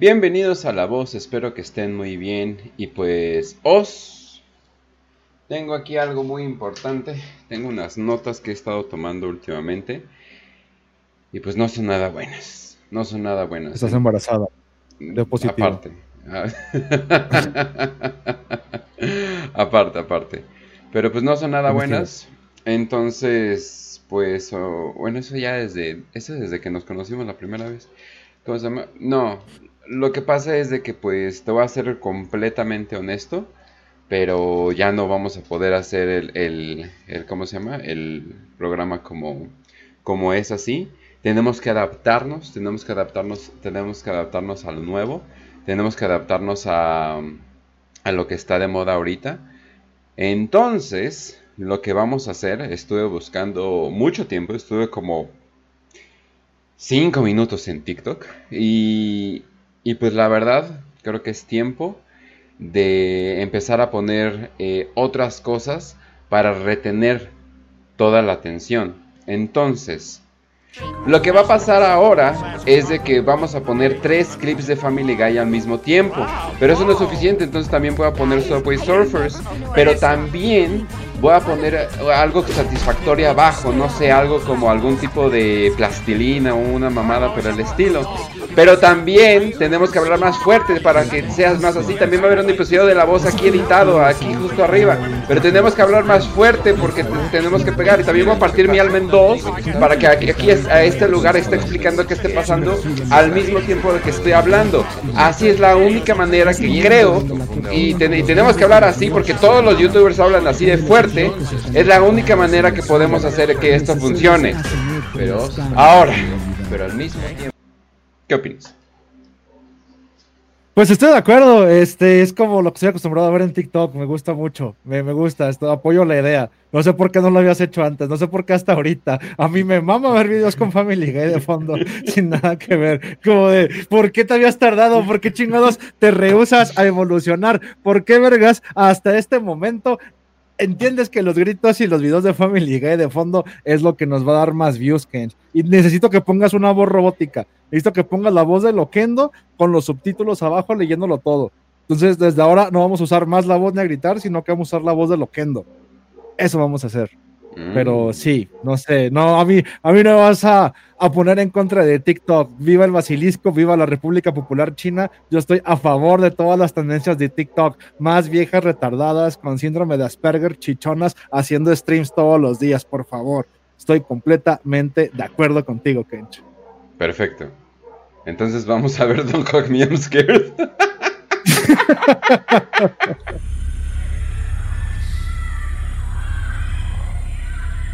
Bienvenidos a La Voz, espero que estén muy bien y pues os tengo aquí algo muy importante, tengo unas notas que he estado tomando últimamente y pues no son nada buenas, no son nada buenas. Estás embarazada, de positivo. Aparte. aparte, aparte. Pero pues no son nada buenas, entonces pues bueno, eso ya desde eso desde que nos conocimos la primera vez. ¿Cómo se llama? No, lo que pasa es de que pues te voy a ser completamente honesto, pero ya no vamos a poder hacer el, el, el ¿cómo se llama? El programa como, como es así. Tenemos que adaptarnos, tenemos que adaptarnos, tenemos que adaptarnos a lo nuevo, tenemos que adaptarnos a, a lo que está de moda ahorita. Entonces, lo que vamos a hacer, estuve buscando mucho tiempo, estuve como 5 minutos en TikTok y y pues la verdad, creo que es tiempo de empezar a poner eh, otras cosas para retener toda la atención. Entonces, lo que va a pasar ahora es de que vamos a poner tres clips de Family Guy al mismo tiempo. Pero eso no es suficiente, entonces también voy a poner Subway Surfers. Pero también voy a poner algo satisfactorio abajo, no sé, algo como algún tipo de plastilina o una mamada, pero el estilo. Pero también tenemos que hablar más fuerte para que seas más así. También va a haber un episodio de la voz aquí editado, aquí justo arriba. Pero tenemos que hablar más fuerte porque tenemos que pegar. Y también voy a partir mi alma en dos para que aquí, a este lugar esté explicando qué esté pasando al mismo tiempo de que estoy hablando. Así es la única manera que creo. Y, y tenemos que hablar así porque todos los youtubers hablan así de fuerte es la única manera que podemos hacer que esto funcione. Pero ahora, pero al mismo tiempo, ¿qué opinas? Pues estoy de acuerdo, este es como lo que estoy acostumbrado a ver en TikTok, me gusta mucho, me, me gusta, esto, apoyo la idea. No sé por qué no lo habías hecho antes, no sé por qué hasta ahorita. A mí me mama ver videos con Family Guy de fondo, sin nada que ver. Como de, ¿por qué te habías tardado? ¿Por qué chingados te rehusas a evolucionar? ¿Por qué, vergas, hasta este momento entiendes que los gritos y los videos de Family Guy de fondo es lo que nos va a dar más views, Ken. Y necesito que pongas una voz robótica. Necesito que pongas la voz de Loquendo con los subtítulos abajo leyéndolo todo. Entonces, desde ahora no vamos a usar más la voz ni a gritar, sino que vamos a usar la voz de Loquendo. Eso vamos a hacer. Pero mm. sí, no sé, no, a mí, a mí no me vas a, a, poner en contra de TikTok. Viva el basilisco, viva la República Popular China. Yo estoy a favor de todas las tendencias de TikTok. Más viejas retardadas, con síndrome de Asperger, chichonas, haciendo streams todos los días, por favor. Estoy completamente de acuerdo contigo, Kench. Perfecto. Entonces vamos a ver Don Hog Me I'm Scared.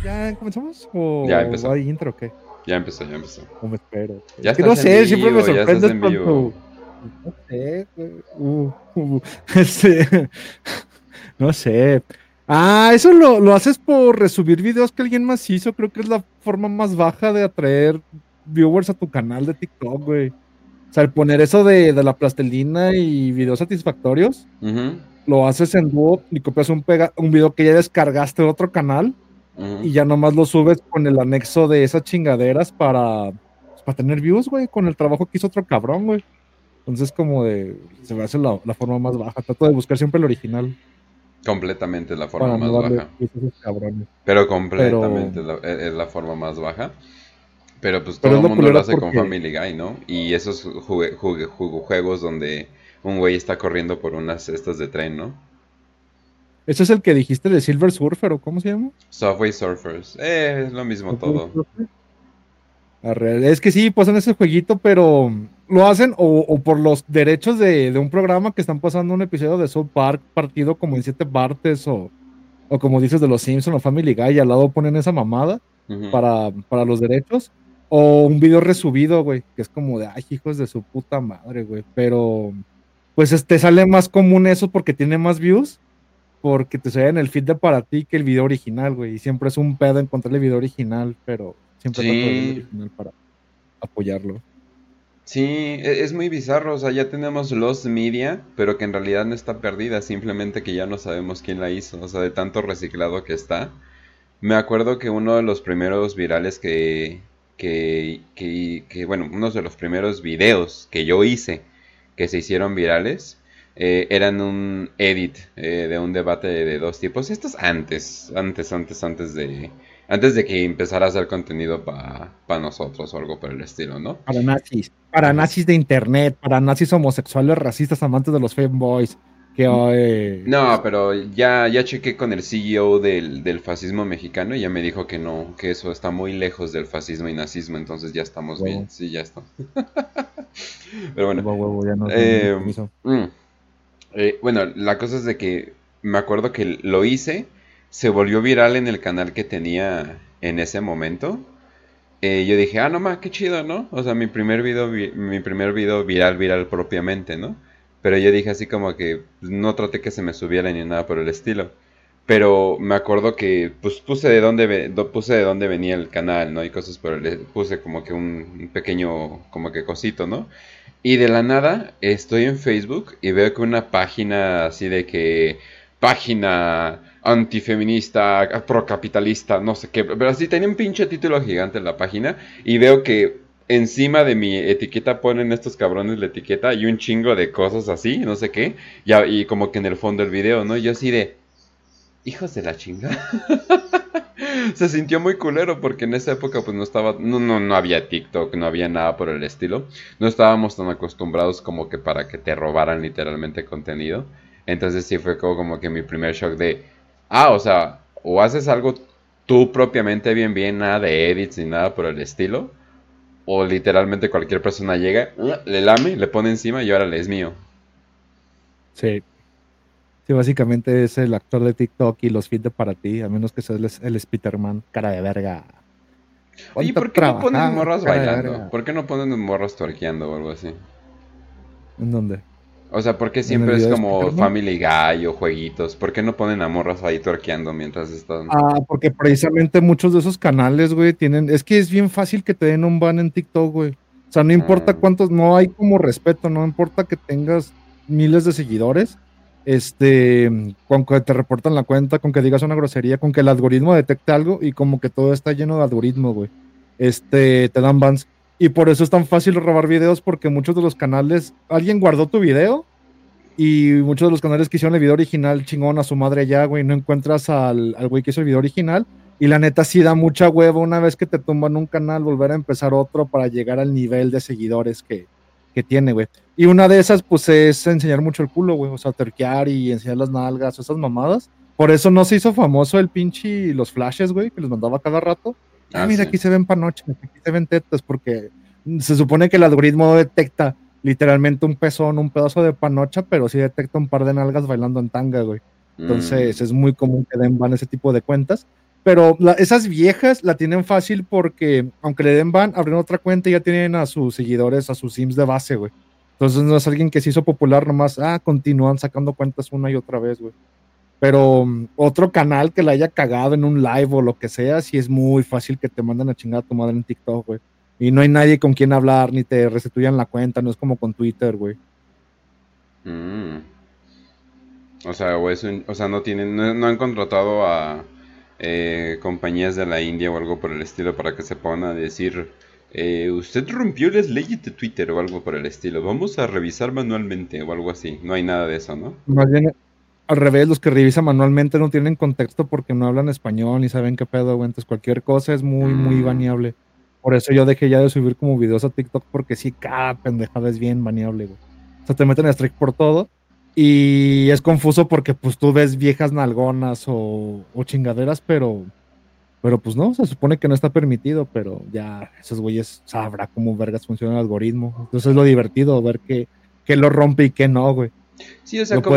¿Ya comenzamos? ¿O ya empezó. ¿Hay intro o qué? Ya empezó, ya empezó. ¿Cómo me espero? Ya es que no sé, siempre me sorprendes con tu... No sé, uh, uh, este... no sé. Ah, eso lo, lo, haces por resubir videos que alguien más hizo. Creo que es la forma más baja de atraer viewers a tu canal de TikTok, güey. O sea, el poner eso de, de la plastelina y videos satisfactorios, lo haces en Duo y copias un, pega, un video que ya descargaste de otro canal y ya nomás lo subes con el anexo de esas chingaderas para, pues, para tener views, güey, con el trabajo que hizo otro cabrón, güey. Entonces, como de, se me hace la, forma más baja. Trato de buscar siempre el original. Completamente la forma más baja. Pero completamente es la forma más baja. Pero pues todo el mundo lo hace con Family Guy, ¿no? Y esos juegos donde un güey está corriendo por unas cestas de tren, ¿no? ¿Ese es el que dijiste de Silver Surfer o cómo se llama? Subway Surfers. Eh, es lo mismo todo. Es que sí, pasan ese jueguito, pero lo hacen o, por los derechos de, un programa que están pasando un episodio de South Park partido como en siete partes o, o como dices de los Simpsons o Family Guy y al lado ponen esa mamada para, para los derechos. O un video resubido, güey, que es como de, ay, hijos de su puta madre, güey. Pero, pues, te este, sale más común eso porque tiene más views porque te sale en el feed de para ti que el video original, güey. Y siempre es un pedo encontrar el video original, pero siempre sí. el video original para apoyarlo. Sí, e, es muy bizarro, o sea, ya tenemos Lost Media, pero que en realidad no está perdida, simplemente que ya no sabemos quién la hizo, o sea, de tanto reciclado que está. Me acuerdo que uno de los primeros virales que, que, que, que bueno, uno de los primeros videos que yo hice que se hicieron virales eh, eran un edit eh, de un debate de, dos tipos. Estos antes, antes, antes, antes de, antes de que empezara a hacer contenido para nosotros o algo por el estilo, ¿no? Para nazis, para nazis de internet, para nazis homosexuales, racistas, amantes de los femboys. Que, mm. No, pero ya, ya chequé con el CEO del, del, fascismo mexicano y ya me dijo que no, que eso está muy lejos del fascismo y nazismo, entonces ya estamos bien, sí, ya está. pero bueno. eh, mm. Eh, bueno, la cosa es de que me acuerdo que lo hice, se volvió viral en el canal que tenía en ese momento. Eh, yo dije, ah, no más, qué chido, ¿no? O sea, mi primer video, mi primer video viral, viral propiamente, ¿no? Pero yo dije así como que pues, no traté que se me subiera ni nada por el estilo. Pero me acuerdo que pues puse de dónde puse de dónde venía el canal, ¿no? Y cosas por el puse como que un pequeño como que cosito, ¿no? Y de la nada estoy en Facebook y veo que una página así de que página antifeminista, procapitalista, no sé qué, pero así tenía un pinche título gigante en la página y veo que encima de mi etiqueta ponen estos cabrones la etiqueta y un chingo de cosas así, no sé qué, y, y como que en el fondo del video, ¿no? Yo así de, hijos de la chinga. se sintió muy culero porque en esa época pues no estaba, no, no, no había TikTok, no había nada por el estilo. No estábamos tan acostumbrados como que para que te robaran literalmente contenido. Entonces sí fue como, como que mi primer shock de, ah, o sea, o haces algo tú propiamente bien, bien, nada de edits ni nada por el estilo. O literalmente cualquier persona llega, le lame, le pone encima y ahora le es mío. Sí. Sí, básicamente es el actor de TikTok y los feeds para ti, a menos que seas el, Spiderman, cara de verga. ¿Y por qué no ponen morras bailando? ¿Por qué no ponen morras torqueando o algo así? ¿En dónde? O sea, ¿por qué siempre es como Family Guy o jueguitos? ¿Por qué no ponen a morras ahí torqueando mientras están...? Ah, porque precisamente muchos de esos canales, güey, tienen... Es que es bien fácil que te den un ban en TikTok, güey. O sea, no importa ah. cuántos... No hay como respeto, no importa que tengas miles de seguidores este, con que te reportan la cuenta, con que digas una grosería, con que el algoritmo detecte algo y como que todo está lleno de algoritmo, güey. Este, te dan bans. Y por eso es tan fácil robar videos porque muchos de los canales, alguien guardó tu video y muchos de los canales que hicieron el video original chingón a su madre ya, güey, no encuentras al, al güey que hizo el video original. Y la neta sí da mucha hueva una vez que te tumban un canal, volver a empezar otro para llegar al nivel de seguidores que, que tiene, güey. Y una de esas, pues, es enseñar mucho el culo, güey. O sea, terquear y enseñar las nalgas, esas mamadas. Por eso no se hizo famoso el pinche los flashes, güey, que los mandaba cada rato. Ah, mira, aquí se ven panoches, aquí se ven tetas, porque se supone que el algoritmo detecta literalmente un pezón, un pedazo de panocha, pero sí detecta un par de nalgas bailando en tanga, güey. Entonces mm. es muy común que den van ese tipo de cuentas. Pero esas viejas la tienen fácil porque, aunque le den ban, abren otra cuenta y ya tienen a sus seguidores, a sus sims de base, güey. Entonces no es alguien que se hizo popular nomás, ah, continúan sacando cuentas una y otra vez, güey. Pero um, otro canal que la haya cagado en un live o lo que sea, sí es muy fácil que te manden a chingar a tu madre en TikTok, güey. Y no hay nadie con quien hablar, ni te restituyan la cuenta, no es como con Twitter, güey. Mm. O sea, o, o sea, no tienen, no han contratado a, eh, compañías de la India o algo por el estilo para que se pongan a decir, eh, usted rompió las leyes de Twitter o algo por el estilo, vamos a revisar manualmente o algo así. No hay nada de eso, ¿no? Más bien, al revés, los que revisan manualmente no tienen contexto porque no hablan español ni saben qué pedo, güey. Entonces cualquier cosa es muy, muy mm. baneable. Por eso yo dejé ya de subir como videos a TikTok porque sí, cada pendejada es bien baneable, güey. O sea, te meten a strike por todo y es confuso porque pues tú ves viejas nalgonas o, chingaderas, pero, pero pues no, se supone que no está permitido, pero ya esos güeyes sabrá cómo vergas funciona el algoritmo. Entonces es lo divertido ver que, lo rompe y que no, güey. Sí, o sea, como,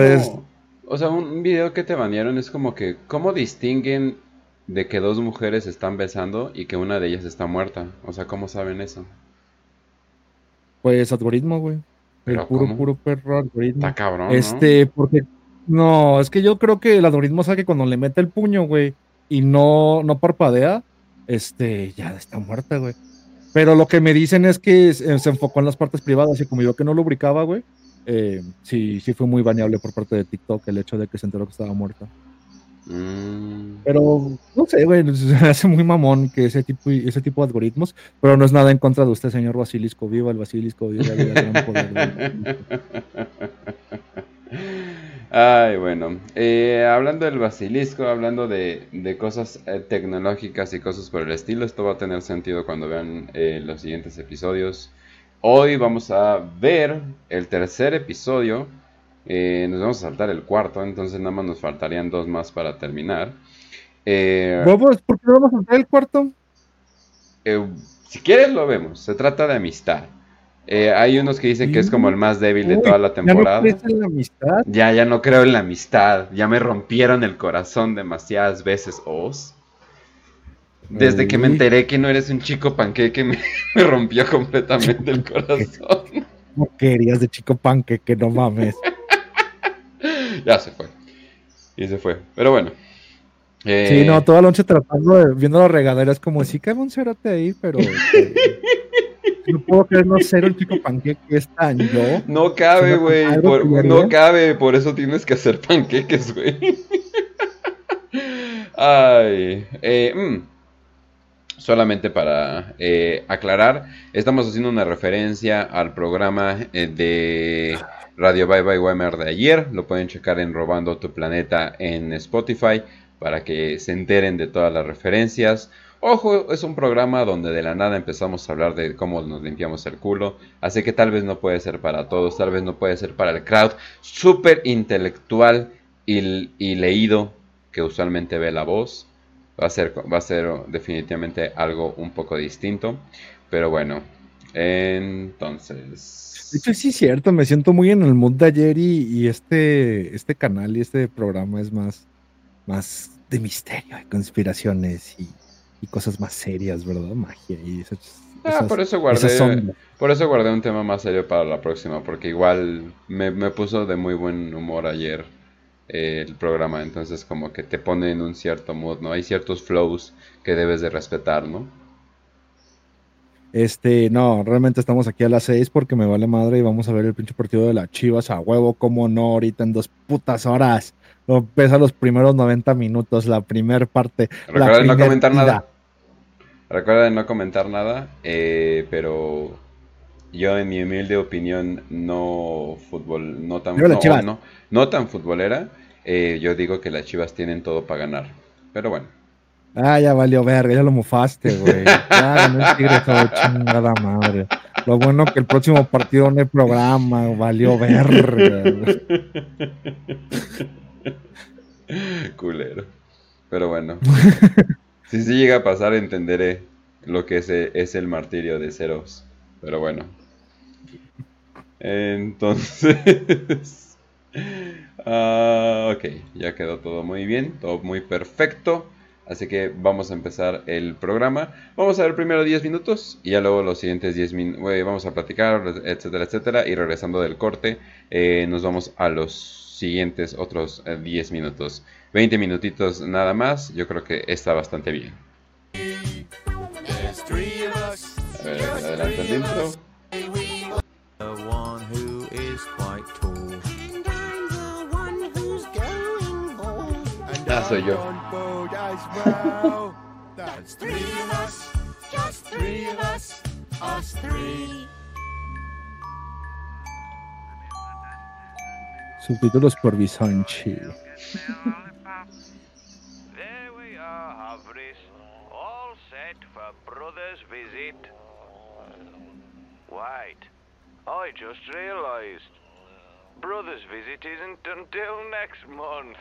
o sea, un video que te banearon es como que, ¿cómo distinguen de que dos mujeres están besando y que una de ellas está muerta? O sea, ¿cómo saben eso? Pues algoritmo, güey. El puro, puro perro algoritmo. Está cabrón. Este, porque. No, es que yo creo que el algoritmo sabe que cuando le mete el puño, güey, y no, no parpadea, este, ya está muerta, güey. Pero lo que me dicen es que se, enfocó en las partes privadas y como yo que no lubricaba, güey, eh, sí, sí fue muy baneable por parte de TikTok el hecho de que se enteró que estaba muerta. Pero no sé, güey, se hace muy mamón que ese tipo, ese tipo de algoritmos, pero no es nada en contra de usted, señor Basilisco. Viva el Basilisco, viva. Ay, bueno, eh, hablando del basilisco, hablando de, cosas eh, tecnológicas y cosas por el estilo, esto va a tener sentido cuando vean eh, los siguientes episodios. Hoy vamos a ver el tercer episodio, nos vamos a saltar el cuarto, entonces nada más nos faltarían dos más para terminar. ¿Vamos? ¿Por qué vamos a saltar el cuarto? si quieres lo vemos, se trata de amistad. Eh, hay unos que dicen que es como el más débil de toda la temporada. ¿Ya no crees en la amistad? Ya, ya no creo en la amistad. Ya me rompieron el corazón demasiadas veces, Oz. Desde que me enteré que no eres un chico panqueque, me, me rompió completamente el corazón. ¿Cómo querías de chico panqueque? No mames. Ya se fue. Y se fue. Pero bueno. Sí, no, eh, toda la noche tratando de, viendo las regaderas como si cae un cerote ahí, pero... no puedo creer no ser un chico panqueque es tan yo. No cabe, güey. No cabe, por eso tienes que hacer panqueques, güey. Ay. Eh, mm. Solamente para eh, aclarar, estamos haciendo una referencia al programa eh, de Radio Bye Bye Wemer de ayer. Lo pueden checar en Robando tu Planeta en Spotify para que se enteren de todas las referencias. Ojo, es un programa donde de la nada empezamos a hablar de cómo nos limpiamos el culo, así que tal vez no puede ser para todos, tal vez no puede ser para el crowd súper intelectual y, leído que usualmente ve la voz. Va a, ser, va a ser definitivamente algo un poco distinto, pero bueno, entonces... De hecho, sí es cierto, me siento muy en el mood de ayer y, este, este canal y este programa es más, más de misterio y conspiraciones y y cosas más serias, ¿verdad? Magia y esas, ah, por eso guardé por eso guardé un tema más serio para la próxima, porque igual me, puso de muy buen humor ayer eh, el programa, entonces como que te pone en un cierto mood, ¿no? Hay ciertos flows que debes de respetar, ¿no? Este, no, realmente estamos aquí a las seis porque me vale madre y vamos a ver el pinche partido de las Chivas a huevo, como no, ahorita en dos putas horas. No pesa los primeros 90 minutos, la primera parte. Recuerda no comentar nada. Recuerda no comentar nada, eh, pero yo en mi humilde opinión no fútbol, no tan, no, no, tan futbolera, eh, yo digo que las Chivas tienen todo para ganar. Pero bueno. Ah, ya valió verga, ya lo mufaste, güey. Ya no es tigre chingada madre. Lo bueno que el próximo partido no hay programa, valió verga. Culero. Pero bueno. si sí llega a pasar, entenderé lo que es, es el martirio de Ceros. Pero bueno. Entonces. uh, ok, ya quedó todo muy bien, todo muy perfecto. Así que vamos a empezar el programa. Vamos a ver primero 10 minutos y ya luego los siguientes 10 minutos vamos a platicar, etcétera, etcétera. Y regresando del corte, eh, nos vamos a los siguientes otros 10 eh, minutos. 20 minutitos nada más, yo creo que está bastante bien. A ver, adelante el intro. The one who is quite tall. And I'm the one who's going bald. And ah, soy yo. Bald as well. That's three of us. Just three of us. Us three. Subtítulos por Bisanchi. there we are, Havris. All set for Brother's visit. I just realised. Brother's visit isn't until next month.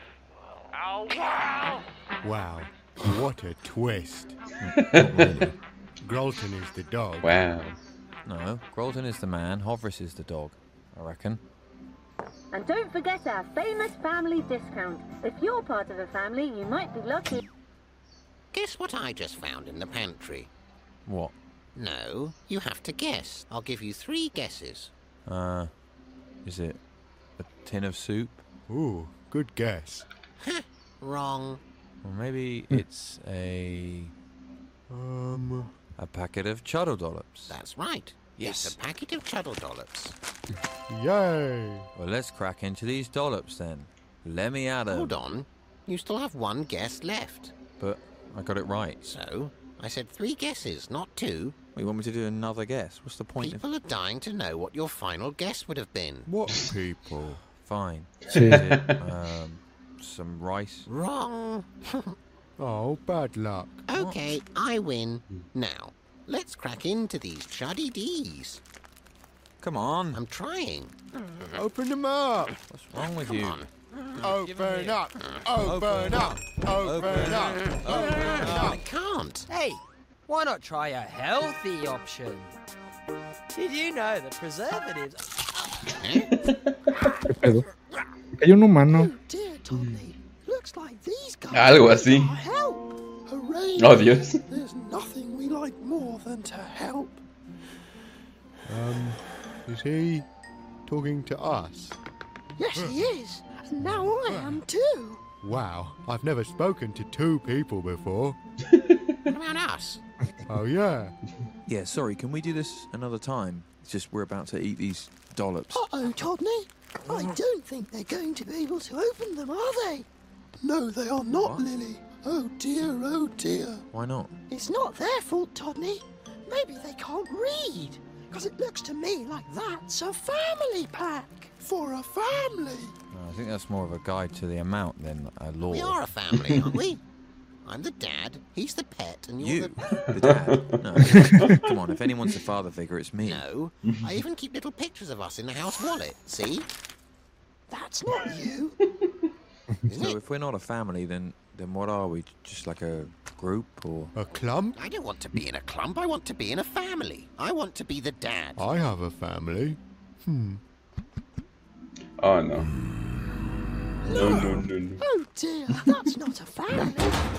Oh, wow! Wow, what a twist. really. Grolton is the dog. Wow. No, Grolton is the man, Hovris is the dog, I reckon. And don't forget our famous family discount. If you're part of a family, you might be lucky. Guess what I just found in the pantry? What? No, you have to guess. I'll give you three guesses. Uh, is it a tin of soup? Ooh, good guess. Wrong. Or maybe it's a. Um. A packet of Chuddle Dollops. That's right. Yes. It's a packet of Chuddle Dollops. Yay! Well, let's crack into these dollops then. Let me at 'em. Hold on. You still have one guess left. But I got it right. So, I said three guesses, not two. You want me to do another guess? What's the point of People are dying to know what your final guess would have been. What people? fine? Is it, um, some rice? Wrong. Oh, bad luck. Okay, I win. Now, let's crack into these chuddy D's. Come on. I'm trying. Open them up. What's wrong with Come you? on. Open up. Open up. Open up. Open up. I can't. Hey, why not try a healthy option? Did you know that preservatives ¿Qué pedo? Hay un humano. Dear Tommy, looks like these guys Algo así. help. Hooray! Oh, Dios. There's nothing we like more than to help. Um, is he talking to us? Yes, he is. And now I am too. Wow, I've never spoken to two people before. What about us? Oh, yeah. Yeah, sorry, can we do this another time? It's just we're about to eat these dollops. Uh oh, Todney. I don't think they're going to be able to open them, are they? No, they are not, What? Lily. Oh dear, oh dear. Why not? It's not their fault, Todney. Maybe they can't read. Because it looks to me like that's a family pack. For a family. No, I think that's more of a guide to the amount than a law. We are a family, aren't we? I'm the dad, he's the pet, and you're You, the. the dad. No. Come on, if anyone's a father figure, it's me. No, I even keep little pictures of us in the house wallet. See? That's not you. So if we're not a family, then then what are we? Just like a group or? A clump? I don't want to be in a clump. I want to be in a family. I want to be the dad. I have a family. Hmm. Oh, no. No, no, no, no. Oh dear, that's not a family.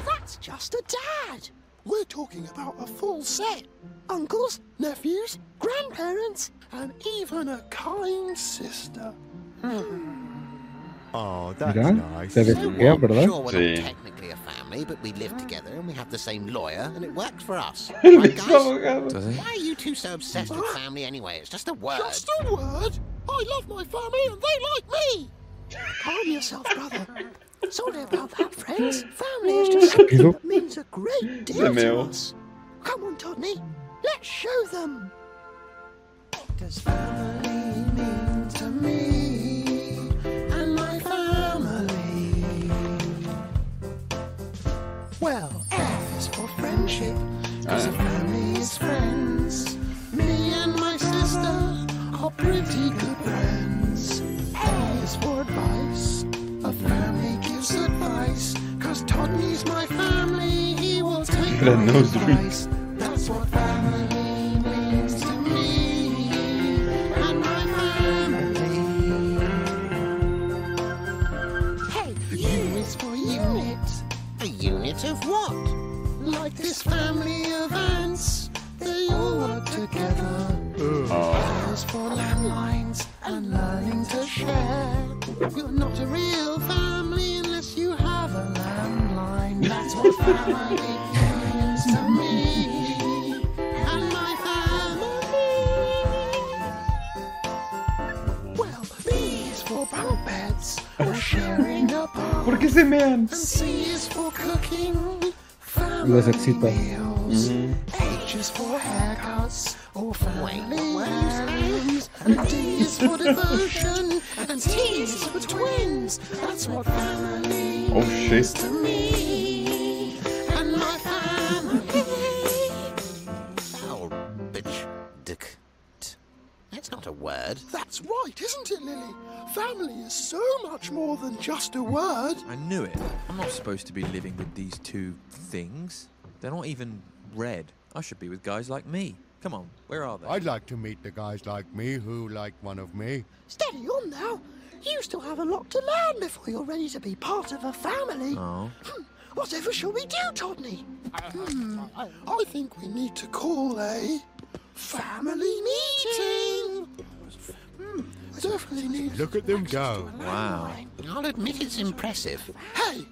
That's just a dad. We're talking about a full set. Uncles, nephews, grandparents, and even a kind sister. Hmm. Oh, that's Mira, nice. se ve So fea, what? ¿verdad? Sure, we're Sí. not technically a family, but we live together and we have the same lawyer, and it works for us. Right, guys? abogado. Does it? Why are you two so obsessed with family anyway? It's just a word. Just a word. I love my family and they like me. Calm yourself, brother. Sorry about that, friends. Family is just something that means a great deal to meow. us. Come on, Todney. Let's show them. Does family mean to me and my family? Well, F is for friendship, cause uh. a family is friends. Me and my sister are pretty good friends. A is for advice, a family gives advice. Cause Todney's my family, he will take The my advice. That's what family means to me and my family. Hey, U is for unit. A unit of what? Like this family of ants, they all work together. Oh. For landlines and learning to share, you're not a real family unless you have a landline. That's what family means to me and my family. Well, B is for bunk beds or sharing a bunk. ¿Por qué se mean? And C is for cooking. Les Family excita. meals. Mm-hmm. H is for haircuts or family what are you rooms. And D is for devotion. And T is for twins. That's what family Oh, shit. to me. And my family. Oh, bitch. Dick. T. That's not a word. That's right, isn't it, Lily? Family is so much more than just a word. I knew it. I'm not supposed to be living with these two things. They're not even red. I should be with guys like me. Come on, where are they? I'd like to meet the guys like me who like one of me. Steady on now. You still have a lot to learn before you're ready to be part of a family. Oh, Whatever shall we do, Todney? Hmm, I think we need to call a family meeting. Hmm, definitely need. Look at them go. wow. I'll admit it's impressive. Hey,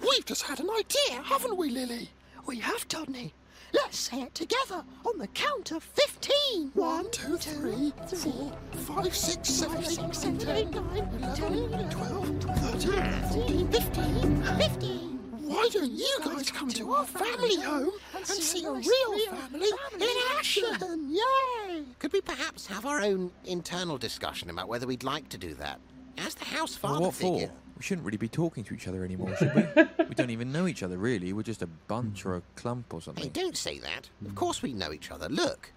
we've just had an idea, haven't we, Lily? We have, Todney. Let's say it together on the count of 15. One, two, three, four, five, six, seven, eight, seven, eight, nine, eleven, twelve, thirteen, fourteen, fifteen, fifteen. Why don't you guys come to our family home and see a real family in action? Yay! Could we perhaps have our own internal discussion about whether we'd like to do that? As the house Well, father what figure. for? We shouldn't really be talking to each other anymore, should we? we don't even know each other, really. We're just a bunch or a clump or Hey, something. don't say that. Of hmm. course we know each other. Look.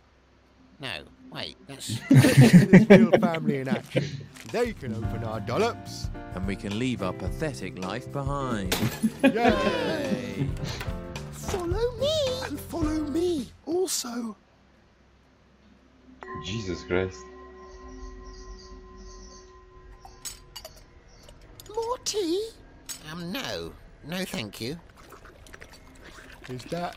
No, wait, that's. This real family in action. They can open our dollops. And we can leave our pathetic life behind. Yay! Follow me. And follow me also. Jesus Christ. More tea? Um, no. No, thank you. Is that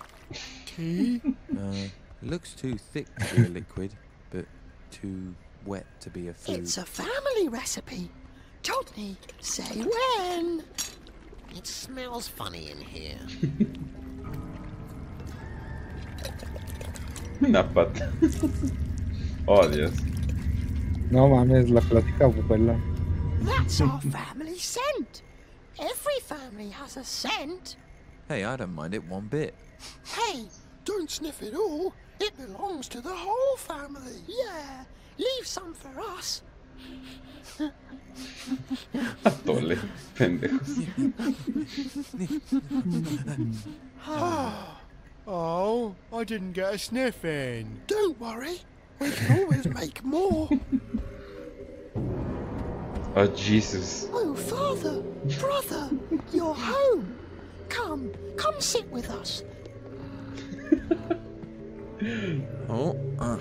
tea? Uh, looks too thick to be a liquid, but too wet to be a food. It's a family recipe. Todney, say when. It smells funny in here. Una pata. Oh, Dios. No mames, la plática abuela. That's hmm. our family scent. Every family has a scent. Hey, I don't mind it one bit. Hey, don't sniff it all. It belongs to the whole family. Yeah, leave some for us. Tole, pendejos. Ah, oh, I didn't get a sniff in. Don't worry. We can always make more. Oh, Jesus. Oh, father, brother, you're home. Come, come sit with us. Oh, uh,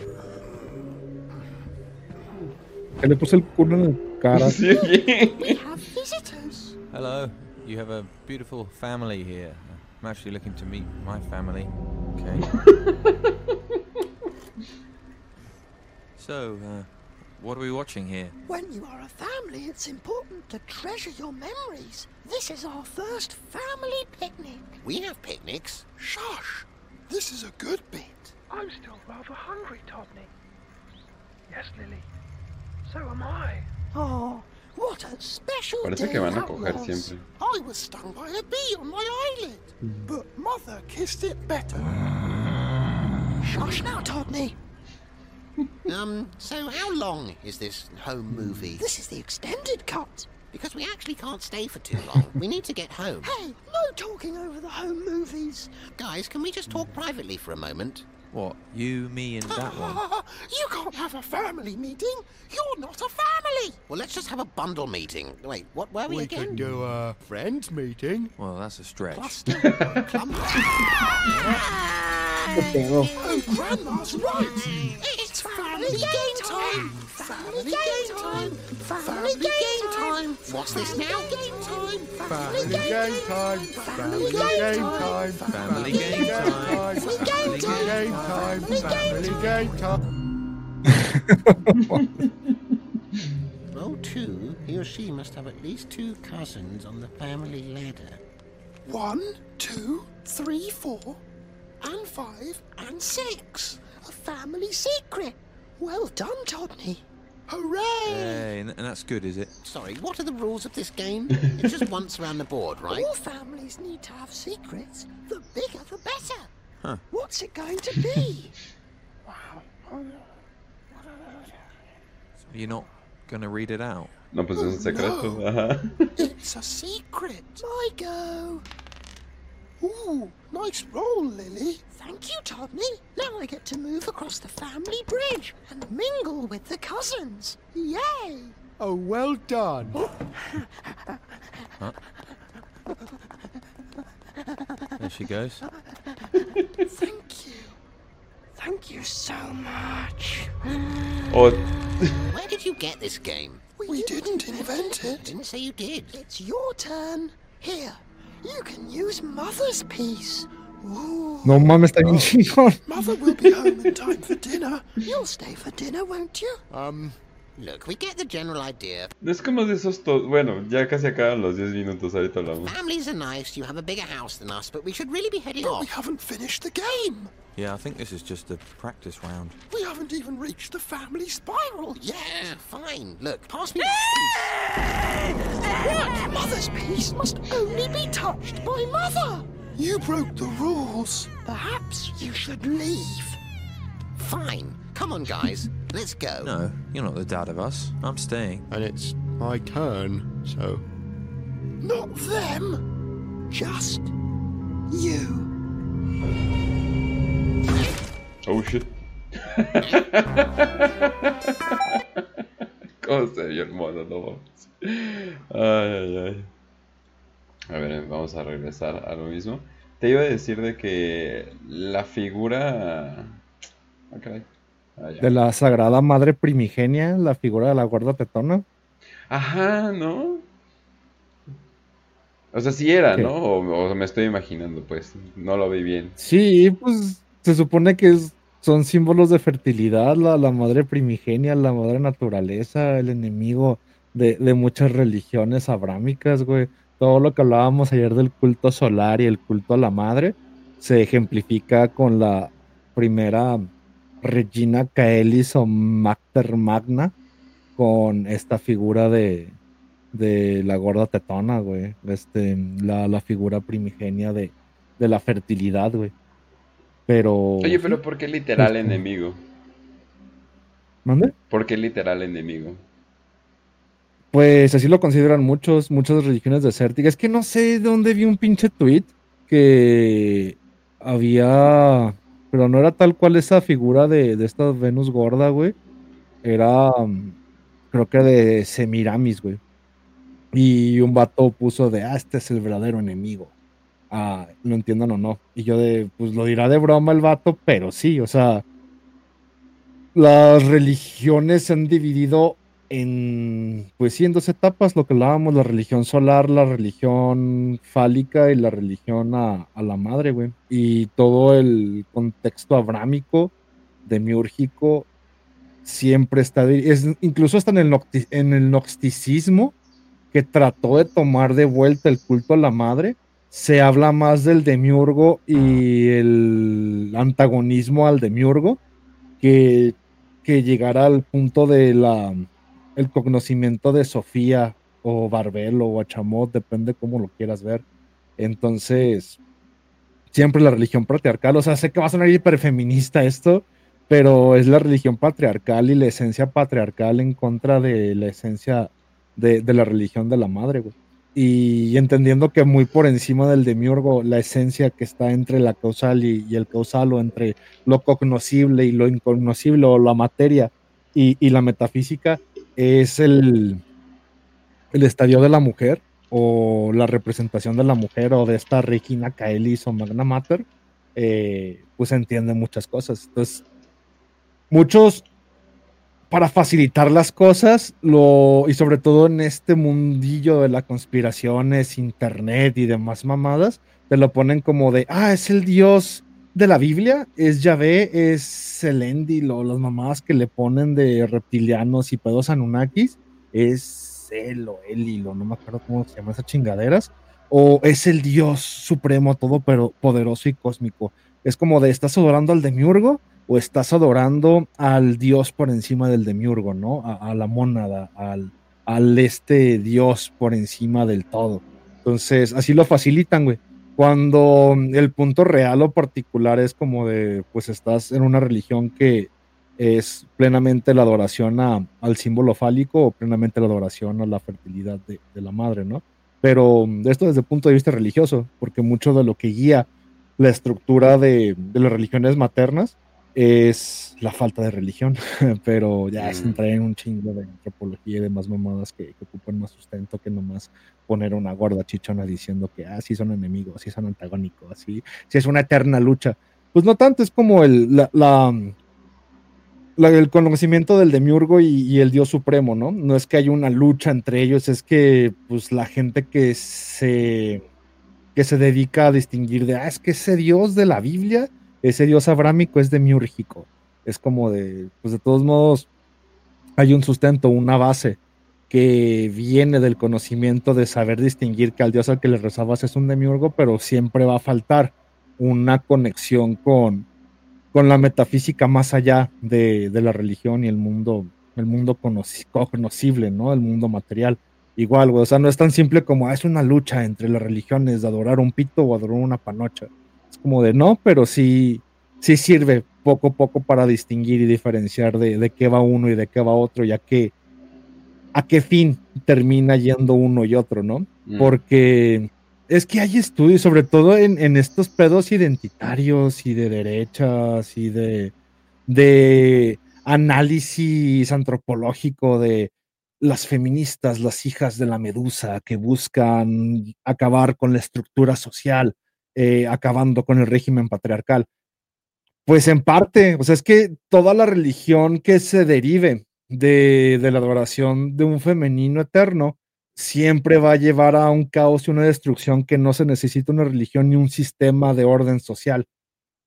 Que le puse el culo en la cara. Sí, oye. We have visitors. Hello. You have a beautiful family here. I'm actually looking to meet my family. Okay. so, uh, what are we watching here? When you are a family, it's important to treasure your memories. This is our first family picnic. We have picnics. Shush. This is a good bit. I'm still rather hungry, Todney. Yes, Lily. So am I. Oh, what a special Parece day que van a coger was. siempre. I was stung by a bee on my eyelid, mm. but Mother kissed it better. Shush now, Todney. Um, so how long is this home movie? This is the extended cut. Because we actually can't stay for too long. We need to get home. Hey, no talking over the home movies. Guys, can we just talk privately for a moment? What? You, me, and that one? you can't have a family meeting. You're not a family. Well, let's just have a bundle meeting. Wait, what were we, We again? could do a friends meeting. Well, that's a stretch. Oh, Grandma's right. It's family game time. Family game time. Family game time. What's this now? Game time. Family game time. Family game time. Family game time. Family game time. Family game time. Roll two, he or she must have at least two cousins on the family ladder. One, two, three, four, and five, and six. A family secret. Well done, Todney. Hooray! Hey, and, and that's good, is it? Sorry, what are the rules of this game? It's just once around the board, right? All families need to have secrets. The bigger, the better. Huh. What's it going to be? Wow. You're not going to read it out? No, pues es un secreto. no. It's a secret. My go. Ooh, nice roll, Lily. Thank you, Todney. Now I get to move across the family bridge and mingle with the cousins. Yay! Oh, well done. There she goes. Thank you. Thank you so much. Oh, Where did you get this game? We didn't invent it. Didn't say you did. It's your turn. Here, you can use Mother's piece. Ooh. No mames, está bien chingón. Mother will be home in time for dinner. You'll stay for dinner, won't you? Um, Look, we get the general idea. Es como de esos to- Bueno, ya casi acaban los 10 minutos, ahorita hablamos. Families are nice, you have a bigger house than us, but we should really be heading But off. we haven't finished the game. Yeah, I think this is just a practice round. We haven't even reached the family spiral. Yeah, fine. Look, pass me that What? Mother's piece must only be touched by Mother. You broke the rules. Perhaps you should leave. Fine. Come on, guys. Let's go. No, you're not the dad of us. I'm staying. And it's my turn, so. Not them. Just you. Oh shit. ¿Cómo se vio el mono? Ay, ay, ay. A ver, vamos a regresar a lo mismo. Te iba a decir de que la figura. Ah, Ah. De la Sagrada Madre Primigenia, la figura de la gorda tetona. Ajá, ¿no? O sea, sí era, ¿Qué? ¿no? O, o me estoy imaginando, pues. No lo vi bien. Sí, pues se supone que es- son símbolos de fertilidad, la, la madre primigenia, la madre naturaleza, el enemigo de, de muchas religiones abrámicas, güey. Todo lo que hablábamos ayer del culto solar y el culto a la madre se ejemplifica con la primera Regina Caelis o Mater Magna, con esta figura de, de la gorda tetona, güey. Este, la, la figura primigenia de, de la fertilidad, güey. Pero. Oye, pero ¿por qué literal Este- enemigo? ¿Mande? ¿Por qué literal enemigo? Pues así lo consideran muchos, muchas religiones desérticas. Es que no sé de dónde vi un pinche tweet que había, pero no era tal cual esa figura de, de esta Venus gorda, güey. Era, mm, creo que de Semiramis, güey. Y un vato puso de, ah, este es el verdadero enemigo. Ah, lo entiendan o no. Y yo de, pues lo dirá de broma el vato, pero sí, o sea, las religiones se han dividido en, pues sí, en dos etapas, lo que hablábamos, la religión solar, la religión fálica y la religión a, la madre, güey. Y todo el contexto abrámico, demiúrgico, siempre está, incluso hasta en el, nocti- en el gnosticismo, que trató de tomar de vuelta el culto a la madre, se habla más del demiurgo y el antagonismo al demiurgo que, que llegar al punto de la el conocimiento de Sofía o Barbelo o Achamot, depende cómo lo quieras ver. Entonces, siempre la religión patriarcal, o sea, sé que va a sonar hiperfeminista esto, pero es la religión patriarcal y la esencia patriarcal en contra de la esencia de, la religión de la madre, güey. Y entendiendo que muy por encima del demiurgo, la esencia que está entre la causal y, el causal, o entre lo cognoscible y lo incognoscible, o la materia y la metafísica, es el, el estadio de la mujer, o la representación de la mujer, o de esta Regina Caelis o Magna Mater, eh, pues entiende muchas cosas. Entonces, muchos para facilitar las cosas, lo, y sobre todo en este mundillo de las conspiraciones, internet y demás mamadas, te lo ponen como de, ah, es el dios de la Biblia, es Yahvé, es el Endil, o las mamadas que le ponen de reptilianos y pedos Anunnakis, es él o Elil, o no me acuerdo cómo se llama esas chingaderas, o es el dios supremo, todo pero poderoso y cósmico. Es como de, estás adorando al demiurgo, o estás adorando al dios por encima del demiurgo, ¿no? A, a la mónada, al, al este dios por encima del todo. Entonces, así lo facilitan, güey. Cuando el punto real o particular es como de, pues estás en una religión que es plenamente la adoración a- al símbolo fálico o plenamente la adoración a la fertilidad de, de la madre, ¿no? Pero esto desde el punto de vista religioso, porque mucho de lo que guía la estructura de, de las religiones maternas es la falta de religión, pero ya se entra en un chingo de antropología y demás mamadas que, que ocupan más sustento que nomás poner una gorda chichona diciendo que así son enemigos, así son antagónicos, así, si es una eterna lucha. Pues no tanto, es como el, la, la- la- el conocimiento del demiurgo y, y el dios supremo, ¿no? No es que haya una lucha entre ellos, es que pues la gente que se que se dedica a distinguir de, ah, es que ese dios de la Biblia, ese dios abrámico es demiúrgico. Es como de, pues de todos modos, hay un sustento, una base que viene del conocimiento de saber distinguir que al dios al que le rezabas es un demiurgo, pero siempre va a faltar una conexión con, con la metafísica más allá de, de la religión y el mundo, el mundo conocible, ¿no? El mundo material. Igual, güey, o sea, no es tan simple como ah, es una lucha entre las religiones de adorar un pito o adorar una panocha. Es como de no, pero sí, sí sirve poco a poco para distinguir y diferenciar de, de qué va uno y de qué va otro, ya que a qué fin termina yendo uno y otro, ¿no? Mm. Porque es que hay estudios, sobre todo en, en, estos pedos identitarios y de derechas y de, de análisis antropológico de las feministas, las hijas de la medusa que buscan acabar con la estructura social, eh, acabando con el régimen patriarcal. Pues en parte, o sea, es que toda la religión que se derive de, la adoración de un femenino eterno, siempre va a llevar a un caos y una destrucción que no se necesita una religión ni un sistema de orden social,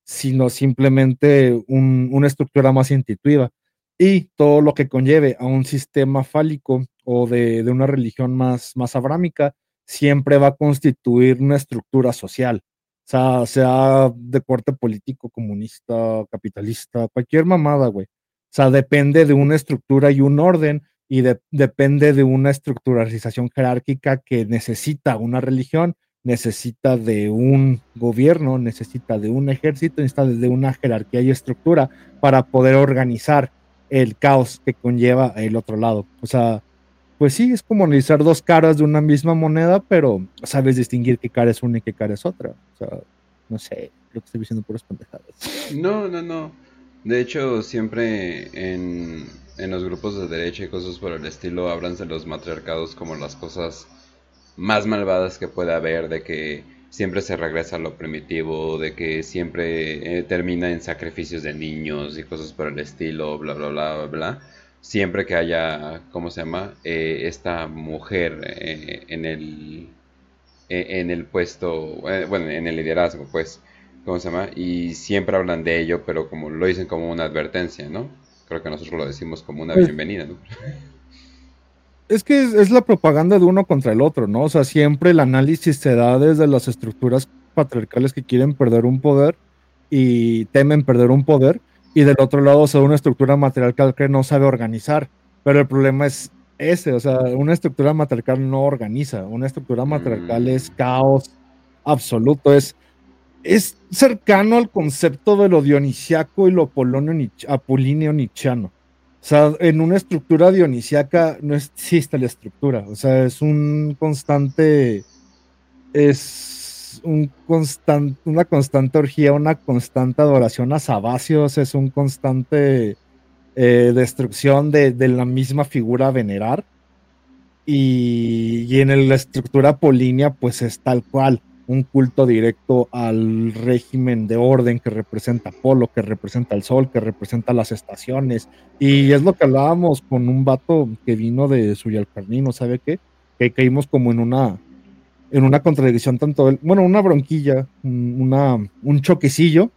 sino simplemente un, una estructura más intuitiva. Y todo lo que conlleve a un sistema fálico o de, de una religión más, más abrámica, siempre va a constituir una estructura social. Sea, sea de corte político, comunista, capitalista, cualquier mamada, güey. O sea, depende de una estructura y un orden y de, depende de una estructuralización jerárquica que necesita una religión, necesita de un gobierno, necesita de un ejército, necesita de una jerarquía y estructura para poder organizar el caos que conlleva el otro lado. O sea, pues sí, es como analizar dos caras de una misma moneda, pero sabes distinguir qué cara es una y qué cara es otra. O sea, no sé, creo que estoy diciendo puras pendejadas. No, no, no. De hecho, siempre en, en, los grupos de derecha y cosas por el estilo hablan de los matriarcados como las cosas más malvadas que puede haber, de que siempre se regresa a lo primitivo, de que siempre eh, termina en sacrificios de niños y cosas por el estilo, bla, bla, bla, bla, bla. Siempre que haya, ¿cómo se llama? Eh, esta mujer eh, en, el, en el puesto, bueno, en el liderazgo, pues ¿cómo se llama? Y siempre hablan de ello, pero como lo dicen como una advertencia, ¿no? Creo que nosotros lo decimos como una bienvenida, ¿no? Es que es, es, la propaganda de uno contra el otro, ¿no? O sea, siempre el análisis se da desde las estructuras patriarcales que quieren perder un poder y temen perder un poder, y del otro lado se da una estructura matriarcal que no sabe organizar. Pero el problema es ese, o sea, una estructura matriarcal no organiza, una estructura matriarcal es caos absoluto, es es cercano al concepto de lo dionisiaco y lo apolíneo nichano. O sea, en una estructura dionisiaca no existe la estructura. O sea, es un constante. Es un constante, una constante orgía, una constante adoración a Sabacios, es un constante eh, destrucción de, de, la misma figura a venerar. Y, y en la estructura apolínea, pues es tal cual un culto directo al régimen de orden que representa Apolo, que representa el sol, que representa las estaciones. Y es lo que hablábamos con un vato que vino de Suyalcarnino, ¿sabe qué? Que caímos como en una en una contradicción tanto, bueno, una bronquilla, un choquecillo,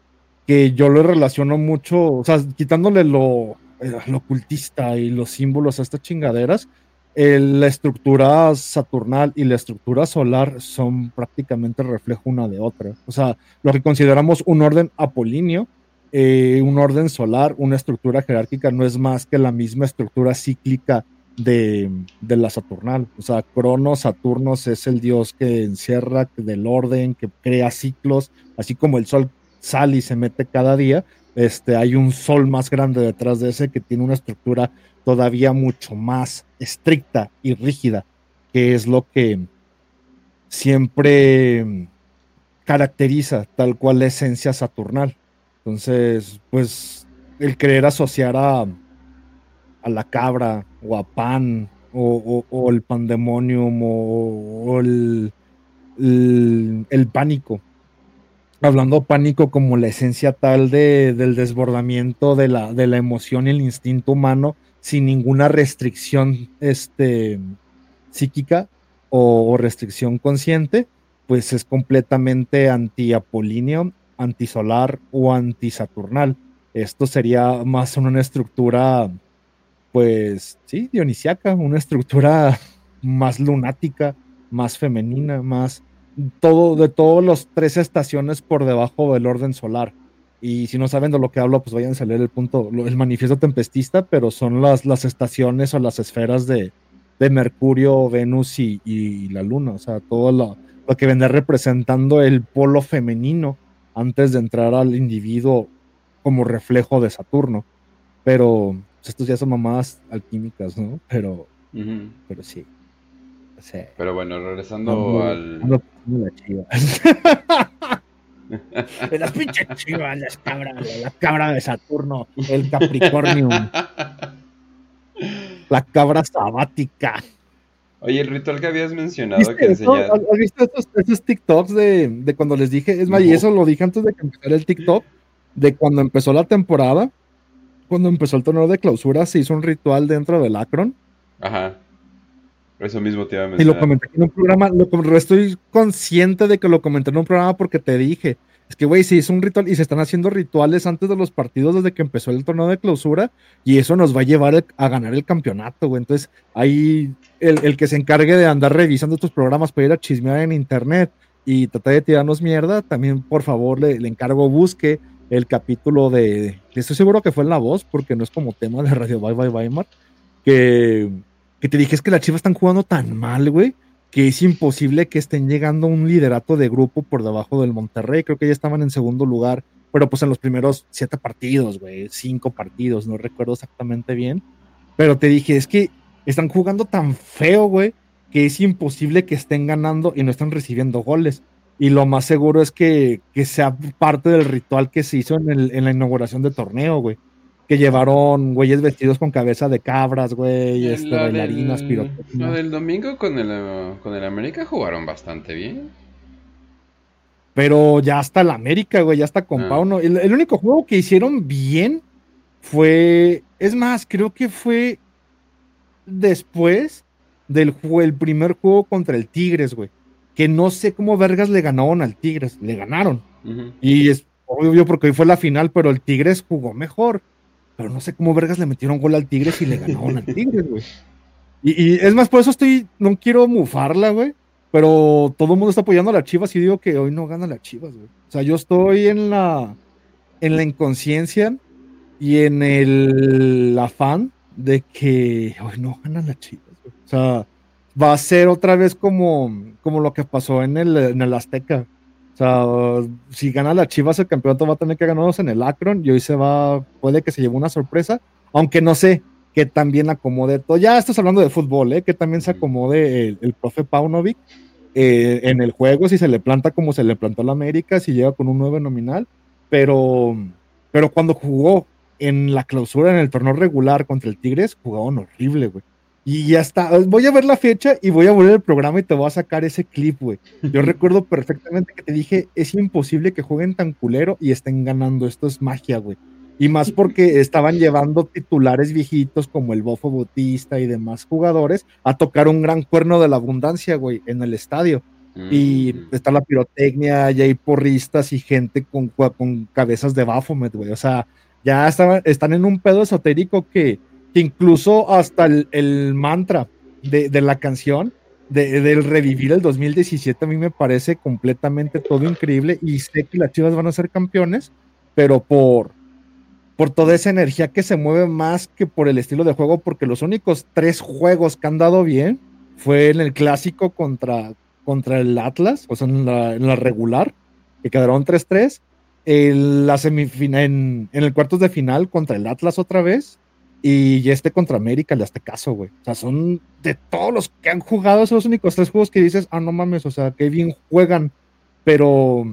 que yo lo relaciono mucho, o sea, quitándole lo, eh, lo ocultista y los símbolos a estas chingaderas, el, la estructura saturnal y la estructura solar son prácticamente reflejo una de otra. O sea, lo que consideramos un orden apolíneo, eh, un orden solar, una estructura jerárquica, no es más que la misma estructura cíclica de, de la Saturnal. O sea, Cronos, Saturnos es el dios que encierra del orden, que crea ciclos, así como el sol sale y se mete cada día. Este, hay un sol más grande detrás de ese que tiene una estructura todavía mucho más estricta y rígida, que es lo que siempre caracteriza tal cual la esencia saturnal. Entonces, pues el querer asociar a, a la cabra Pan o, o, o el pandemonium o, el, el, pánico. Hablando pánico como la esencia tal de, del desbordamiento de la, de la emoción y el instinto humano, sin ninguna restricción este, psíquica o, restricción consciente, pues es completamente antiapolíneo, antisolar o antisaturnal. Esto sería más una estructura pues sí, dionisiaca, una estructura más lunática, más femenina, más todo de todas las tres estaciones por debajo del orden solar. Y si no saben de lo que hablo, pues vayan a leer el punto, el manifiesto tempestista, pero son las, las estaciones o las esferas de, de Mercurio, Venus y, y la Luna. O sea, todo lo, lo que vendrá representando el polo femenino antes de entrar al individuo como reflejo de Saturno. Pero pues, estos ya son mamadas alquímicas, ¿no? Pero, pero sí. O sea, Pero bueno, regresando ando- al... De las pinches chivas, las cabras, la cabra de Saturno, el Capricornio, la cabra sabática. Oye, el ritual que habías mencionado ¿Viste que eso? enseñas... ¿Has visto esos, esos TikToks de, de cuando les dije? Es más, y eso lo dije antes de que empezara el TikTok, de cuando empezó la temporada, cuando empezó el torneo de clausura, se hizo un ritual dentro del Akron. Ajá. Eso mismo te iba a Y lo mencionar. comenté en un programa, lo, estoy consciente de que lo comenté en un programa porque te dije, es que güey, se hizo un ritual y se están haciendo rituales antes de los partidos desde que empezó el torneo de clausura y eso nos va a llevar a, a ganar el campeonato, güey. Entonces, ahí el, el que se encargue de andar revisando estos programas para ir a chismear en internet y tratar de tirarnos mierda, también por favor le, le encargo busque el capítulo de, estoy seguro que fue en La Voz, porque no es como tema de Radio Bye Bye Weimar, que, que te dije es que las chivas están jugando tan mal, güey, que es imposible que estén llegando a un liderato de grupo por debajo del Monterrey. Creo que ya estaban en segundo lugar, pero pues en los primeros siete partidos, güey, cinco partidos, no recuerdo exactamente bien. Pero te dije, es que están jugando tan feo, güey, que es imposible que estén ganando y no están recibiendo goles. Y lo más seguro es que, que sea parte del ritual que se hizo en, el- en la inauguración del torneo, güey. Que llevaron güeyes vestidos con cabeza de cabras, güey, este, La bailarinas, del, lo del domingo con el, con el América jugaron bastante bien. Pero ya hasta el América, güey, ya está con Ah. Pauno. El, el único juego que hicieron bien fue. Es más, creo que fue después del el primer juego contra el Tigres, güey. Que no sé cómo vergas le ganaron al Tigres. Le ganaron. Y es obvio porque hoy fue la final, pero el Tigres jugó mejor. Pero no sé cómo vergas le metieron gol al Tigres y le ganaron al Tigres, güey. Y, y es más, por eso estoy, no quiero mufarla, güey. Pero todo el mundo está apoyando a las Chivas y digo que hoy no gana las Chivas, güey. O sea, yo estoy en la, en la inconsciencia y en el afán de que hoy no ganan las Chivas, güey. O sea, va a ser otra vez como, como lo que pasó en el, en el Azteca. O sea, si gana la Chivas el campeonato va a tener que ganarnos en el Akron y hoy se va, puede que se lleve una sorpresa, aunque no sé que también acomode todo. Ya estás hablando de fútbol, ¿eh? que también se acomode el, el profe Paunovic eh, en el juego, si se le planta como se le plantó a la América, si llega con un 9 nominal, pero, pero cuando jugó en la clausura, en el torneo regular contra el Tigres, jugaban horrible, güey. Y ya está. Voy a ver la fecha y voy a volver el programa y te voy a sacar ese clip, güey. Yo recuerdo perfectamente que te dije, es imposible que jueguen tan culero y estén ganando. Esto es magia, güey. Y más porque estaban llevando titulares viejitos como el Bofo Bautista y demás jugadores a tocar un gran cuerno de la abundancia, güey, en el estadio. Y está la pirotecnia, y hay porristas y gente con, con cabezas de Baphomet, güey. O sea, ya estaban, están en un pedo esotérico que incluso hasta el, mantra de, la canción, de, del revivir el 2017, a mí me parece completamente todo increíble y sé que las chivas van a ser campeones, pero por, por toda esa energía que se mueve más que por el estilo de juego, porque los únicos tres juegos que han dado bien fue en el clásico contra, contra el Atlas, o sea, en la, regular, que quedaron 3-3. En la en, en, el cuartos de final contra el Atlas otra vez. Y este contra América, le hace caso, güey. O sea, son de todos los que han jugado, son los únicos tres juegos que dices, ah, no mames, o sea, que bien juegan. Pero,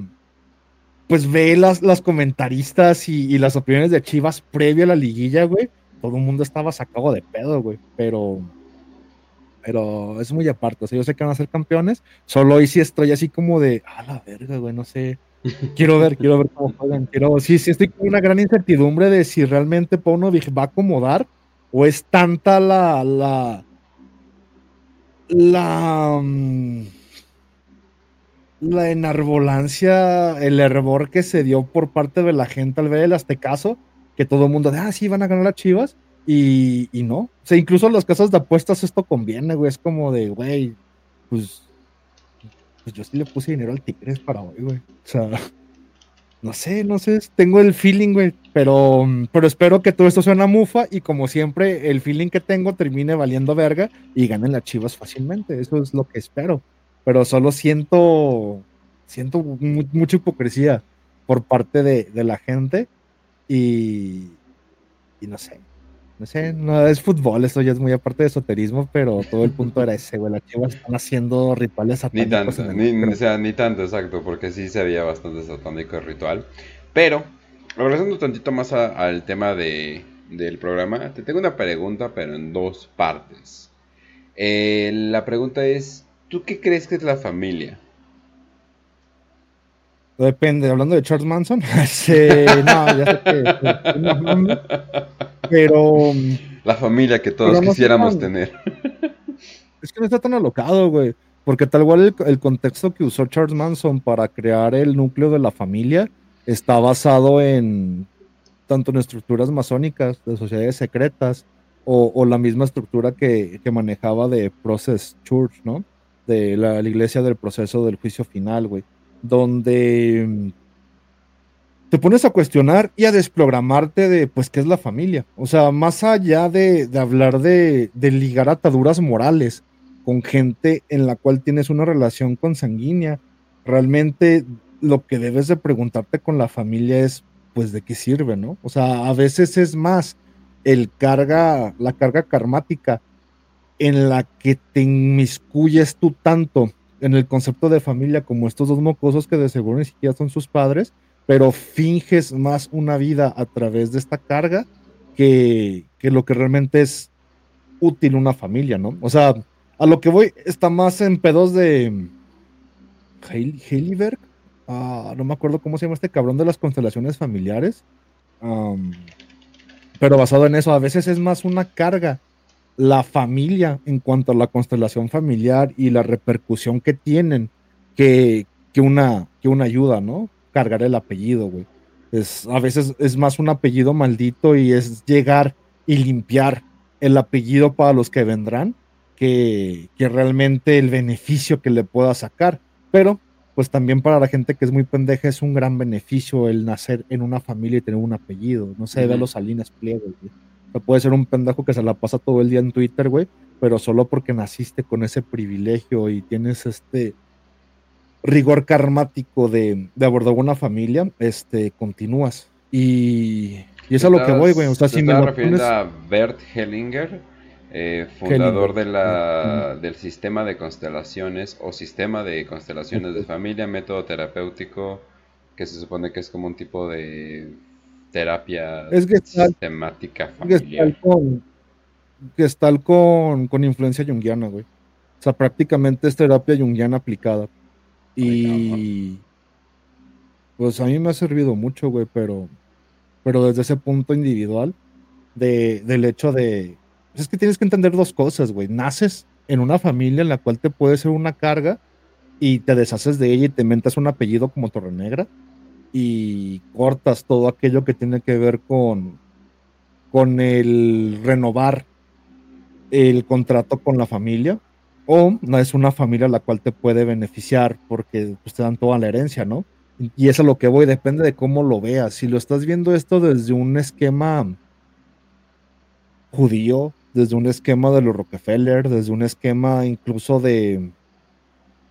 pues ve las, las comentaristas y, y las opiniones de Chivas previo a la liguilla, güey. Todo el mundo estaba sacado de pedo, güey. Pero, pero es muy aparte. O sea, yo sé que van a ser campeones. Solo hoy sí estoy así como de, a la verga, güey, no sé. Quiero ver, quiero ver cómo juegan. Quiero, sí, sí, estoy con una gran incertidumbre de si realmente Paunovic va a acomodar o es tanta la, la, la, mm, la enarbolancia, el hervor que se dio por parte de la gente al ver el aztecaso, que todo el mundo de, ah, sí, van a ganar las chivas, Y, y no. O sea, incluso en las casas de apuestas esto conviene, güey. Es como de, güey, pues, pues yo sí le puse dinero al Tigres para hoy, güey. O sea, no sé, no sé, tengo el feeling, güey, pero, pero espero que todo esto sea una mufa y como siempre, el feeling que tengo termine valiendo verga y ganen las chivas fácilmente. Eso es lo que espero. Pero solo siento, siento mu- mucha hipocresía por parte de, de la gente y, y no sé, no sé, no es fútbol, esto ya es muy aparte de esoterismo, pero todo el punto era ese, güey, las chivas están haciendo rituales Ni satánicos tanto, en el ni, o sea, ni tanto, exacto, porque sí se veía bastante satánico el ritual. Pero, regresando tantito más a- al tema de, del programa, te tengo una pregunta, pero en dos partes. Eh, la pregunta es, ¿tú qué crees que es la familia? Depende, hablando de Charles Manson, sí, no, ya sé que, mames, pero La familia que todos no quisiéramos tan- tener. es que no está tan alocado, güey, porque tal cual el, el contexto que usó Charles Manson para crear el núcleo de la familia está basado en tanto en estructuras masónicas, de sociedades secretas, o, o la misma estructura que, que manejaba de Process Church, ¿no? De la, la iglesia del proceso del juicio final, güey, donde mm, te pones a cuestionar y a desprogramarte de, pues, qué es la familia. O sea, más allá de, de hablar de, de ligar ataduras morales con gente en la cual tienes una relación consanguínea, realmente lo que debes de preguntarte con la familia es, pues, ¿de qué sirve, no? O sea, a veces es más el carga, la carga karmática en la que te inmiscuyes tú tanto en el concepto de familia como estos dos mocosos que de seguro ni siquiera son sus padres, pero finges más una vida a través de esta carga que, que lo que realmente es útil una familia, ¿no? O sea, a lo que voy está más en pedos de Heil- Heidelberg, ah, no me acuerdo cómo se llama este cabrón de las constelaciones familiares, am, pero basado en eso, a veces es más una carga la familia en cuanto a la constelación familiar y la repercusión que tienen que, que, una, que una ayuda, ¿no? Cargar el apellido, güey. Es, a veces es más un apellido maldito y es llegar y limpiar el apellido para los que vendrán que, que realmente el beneficio que le pueda sacar. Pero, pues también para la gente que es muy pendeja es un gran beneficio el nacer en una familia y tener un apellido. No sé, ve a Ujú. los Salinas Pliego, güey. O sea, puede ser un pendejo que se la pasa todo el día en Twitter, güey, pero solo porque naciste con ese privilegio y tienes este rigor karmático de, de abordar una familia, este, continúas. Y, y es a lo que voy, güey. O sea, si me lo refiriendo pones... a Bert Hellinger, eh, fundador Hellinger. de la, del sistema de constelaciones o sistema de constelaciones de familia, método terapéutico, que se supone que es como un tipo de terapia Es sistemática familiar. Gestalt con, con, con influencia junguiana, güey. O sea, prácticamente es terapia junguiana aplicada. Y pues a mí me ha servido mucho, güey, pero, pero desde ese punto individual, de, del hecho de, es que tienes que entender dos cosas, güey. Naces en una familia en la cual te puede ser una carga y te deshaces de ella y te inventas un apellido como Torrenegra y cortas todo aquello que tiene que ver con, con el renovar el contrato con la familia o no es una familia la cual te puede beneficiar porque pues, te dan toda la herencia, ¿no? Y eso es a lo que voy, depende de cómo lo veas. Si lo estás viendo esto desde un esquema judío, desde un esquema de los Rockefeller, desde un esquema incluso de,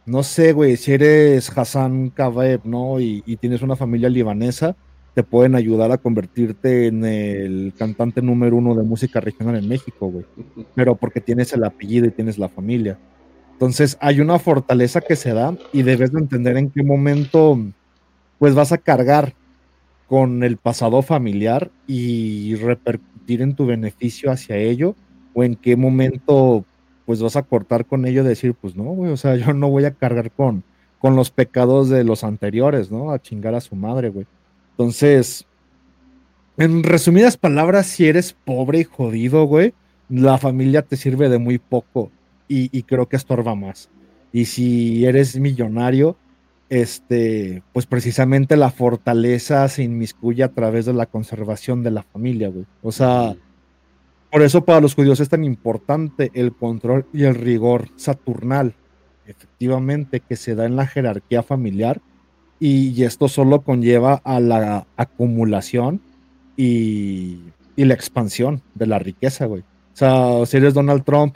no sé, güey, si eres Hassan Kabeeb, ¿no? Y, y tienes una familia libanesa, te pueden ayudar a convertirte en el cantante número uno de música regional en México, güey. Pero porque tienes el apellido y tienes la familia. Entonces hay una fortaleza que se da y debes de entender en qué momento pues vas a cargar con el pasado familiar y repercutir en tu beneficio hacia ello o en qué momento pues vas a cortar con ello decir pues no, güey, o sea, yo no voy a cargar con, con los pecados de los anteriores, ¿no? A chingar a su madre, güey. Entonces, en resumidas palabras, si eres pobre y jodido, güey, la familia te sirve de muy poco y, y creo que estorba más. Y si eres millonario, este, pues precisamente la fortaleza se inmiscuye a través de la conservación de la familia, güey. O sea, Por eso para los judíos es tan importante el control y el rigor saturnal, efectivamente, que se da en la jerarquía familiar y, esto solo conlleva a la acumulación y, la expansión de la riqueza, güey. O sea, si eres Donald Trump,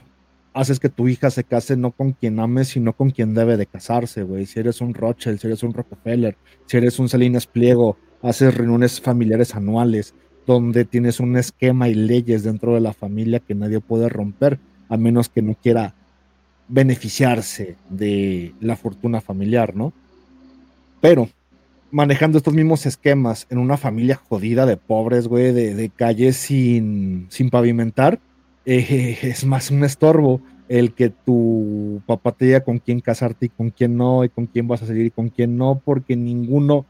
haces que tu hija se case no con quien ames, sino con quien debe de casarse, güey. Si eres un Rothschild, si eres un Rockefeller, si eres un Salinas Pliego, haces reuniones familiares anuales donde tienes un esquema y leyes dentro de la familia que nadie puede romper, a menos que no quiera beneficiarse de la fortuna familiar, ¿no? Pero manejando estos mismos esquemas en una familia jodida de pobres, güey, de, de calles sin, sin pavimentar, eh, es más un estorbo el que tu papá te diga con quién casarte y con quién no, y con quién vas a salir y con quién no, porque ninguno,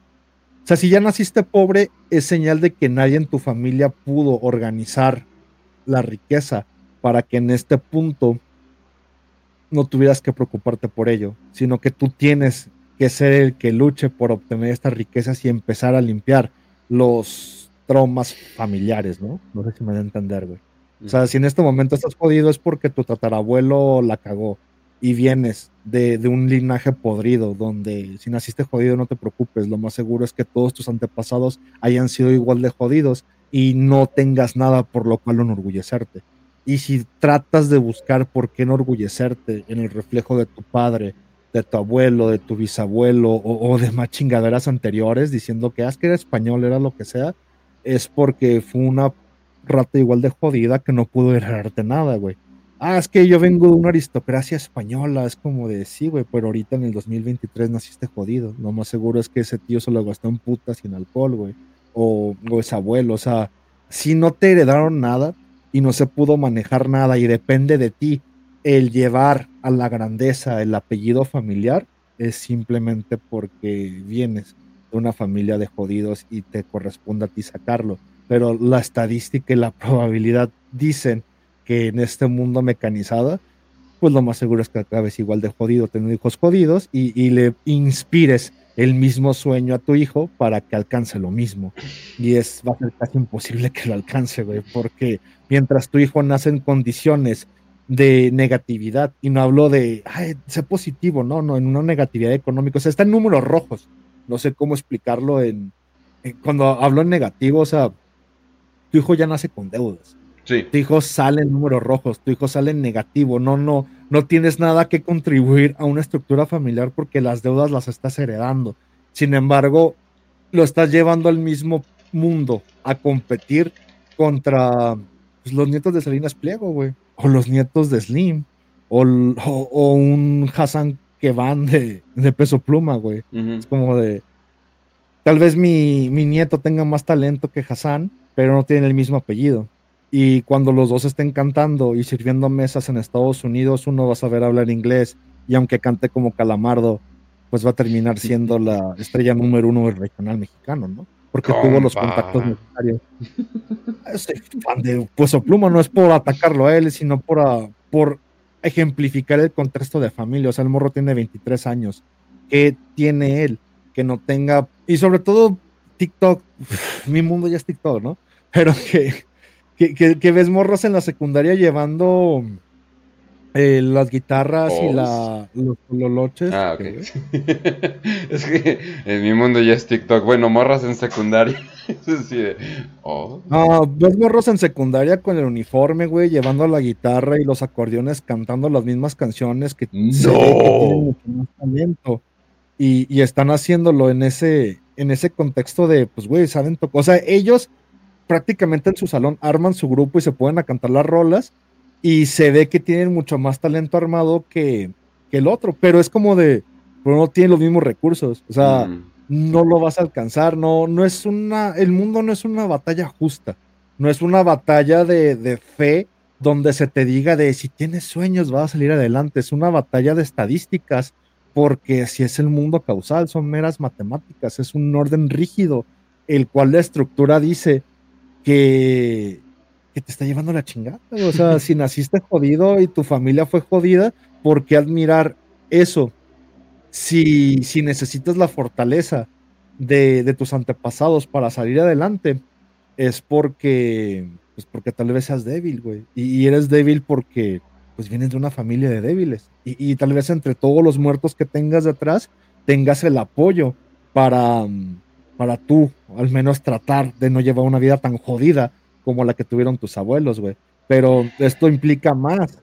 o sea, si ya naciste pobre, es señal de que nadie en tu familia pudo organizar la riqueza para que en este punto no tuvieras que preocuparte por ello, sino que tú tienes que ser el que luche por obtener estas riquezas y empezar a limpiar los traumas familiares, ¿no? No sé si me da a entender, güey. O sea, si en este momento estás jodido es porque tu tatarabuelo la cagó y vienes de, de, un linaje podrido, donde si naciste jodido no te preocupes, lo más seguro es que todos tus antepasados hayan sido igual de jodidos y no tengas nada por lo cual enorgullecerte. Y si tratas de buscar por qué enorgullecerte en el reflejo de tu padre, de tu abuelo, de tu bisabuelo o, de más chingaderas anteriores, diciendo que, ah, que era español, era lo que sea, es porque fue una rata igual de jodida que no pudo heredarte nada, güey. Ah, es que yo vengo de una aristocracia española, es como de sí, güey, pero ahorita en el 2023 naciste jodido. Lo más seguro es que ese tío se lo gastó en putas y alcohol, güey. O, o ese abuelo, o sea, si no te heredaron nada y no se pudo manejar nada y depende de ti el llevar a la grandeza el apellido familiar, es simplemente porque vienes de una familia de jodidos y te corresponde a ti sacarlo pero la estadística y la probabilidad dicen que en este mundo mecanizado, pues lo más seguro es que acabes igual de jodido, teniendo hijos jodidos y, le inspires el mismo sueño a tu hijo para que alcance lo mismo. Y es, va a ser casi imposible que lo alcance, güey, porque mientras tu hijo nace en condiciones de negatividad, y no hablo de, ay, sé positivo, no, no, en una negatividad económica, o sea, está en números rojos, no sé cómo explicarlo en, cuando hablo en negativo, o sea, tu hijo ya nace con deudas. Sí. Tu hijo sale en números rojos, tu hijo sale en negativo, no, no, no tienes nada que contribuir a una estructura familiar porque las deudas las estás heredando. Sin embargo, lo estás llevando al mismo mundo a competir contra pues, los nietos de Salinas Pliego, güey, o los nietos de Slim, o, o, un Hassan que van de, de peso pluma, güey. Es como de, tal vez mi, mi nieto tenga más talento que Hassan, pero no tienen el mismo apellido. Y cuando los dos estén cantando y sirviendo mesas en Estados Unidos, uno va a saber hablar inglés y aunque cante como Calamardo, pues va a terminar siendo la estrella número uno del regional mexicano, ¿no? Porque tuvo los contactos necesarios. Soy fan de Pueso Pluma, no es por atacarlo a él, sino por, ah, por ejemplificar el contexto de familia. O sea, el morro tiene 23 años. ¿Qué tiene él? Que no tenga, y sobre todo TikTok, mi mundo ya es TikTok, ¿no? pero que, que, ves morros en la secundaria llevando eh, las guitarras y la, los loloches. Ah, ok. es que en mi mundo ya es TikTok. Bueno, morras en secundaria. oh. No, ves morros en secundaria con el uniforme, güey, llevando la guitarra y los acordeones cantando las mismas canciones que, no. talento. Y, y están haciéndolo en ese, en ese contexto de, pues, güey, saben tocar. O sea, ellos prácticamente en su salón arman su grupo y se pueden a cantar las rolas y se ve que tienen mucho más talento armado que, el otro, pero es como de, pero no tienen los mismos recursos, o sea, mm. no lo vas a alcanzar, no, no es una, el mundo no es una batalla justa, no es una batalla de, de fe donde se te diga de si tienes sueños vas a salir adelante, es una batalla de estadísticas, porque si es el mundo causal, son meras matemáticas, es un orden rígido, el cual la estructura dice, que, te está llevando la chingada. O sea, si naciste jodido y tu familia fue jodida, ¿por qué admirar eso? Si, si necesitas la fortaleza de, tus antepasados para salir adelante, es porque Pues porque tal vez seas débil, güey. Y, y eres débil porque pues vienes de una familia de débiles. Y, y tal vez entre todos los muertos que tengas detrás, tengas el apoyo para, para tú, al menos tratar de no llevar una vida tan jodida como la que tuvieron tus abuelos, güey. Pero esto implica más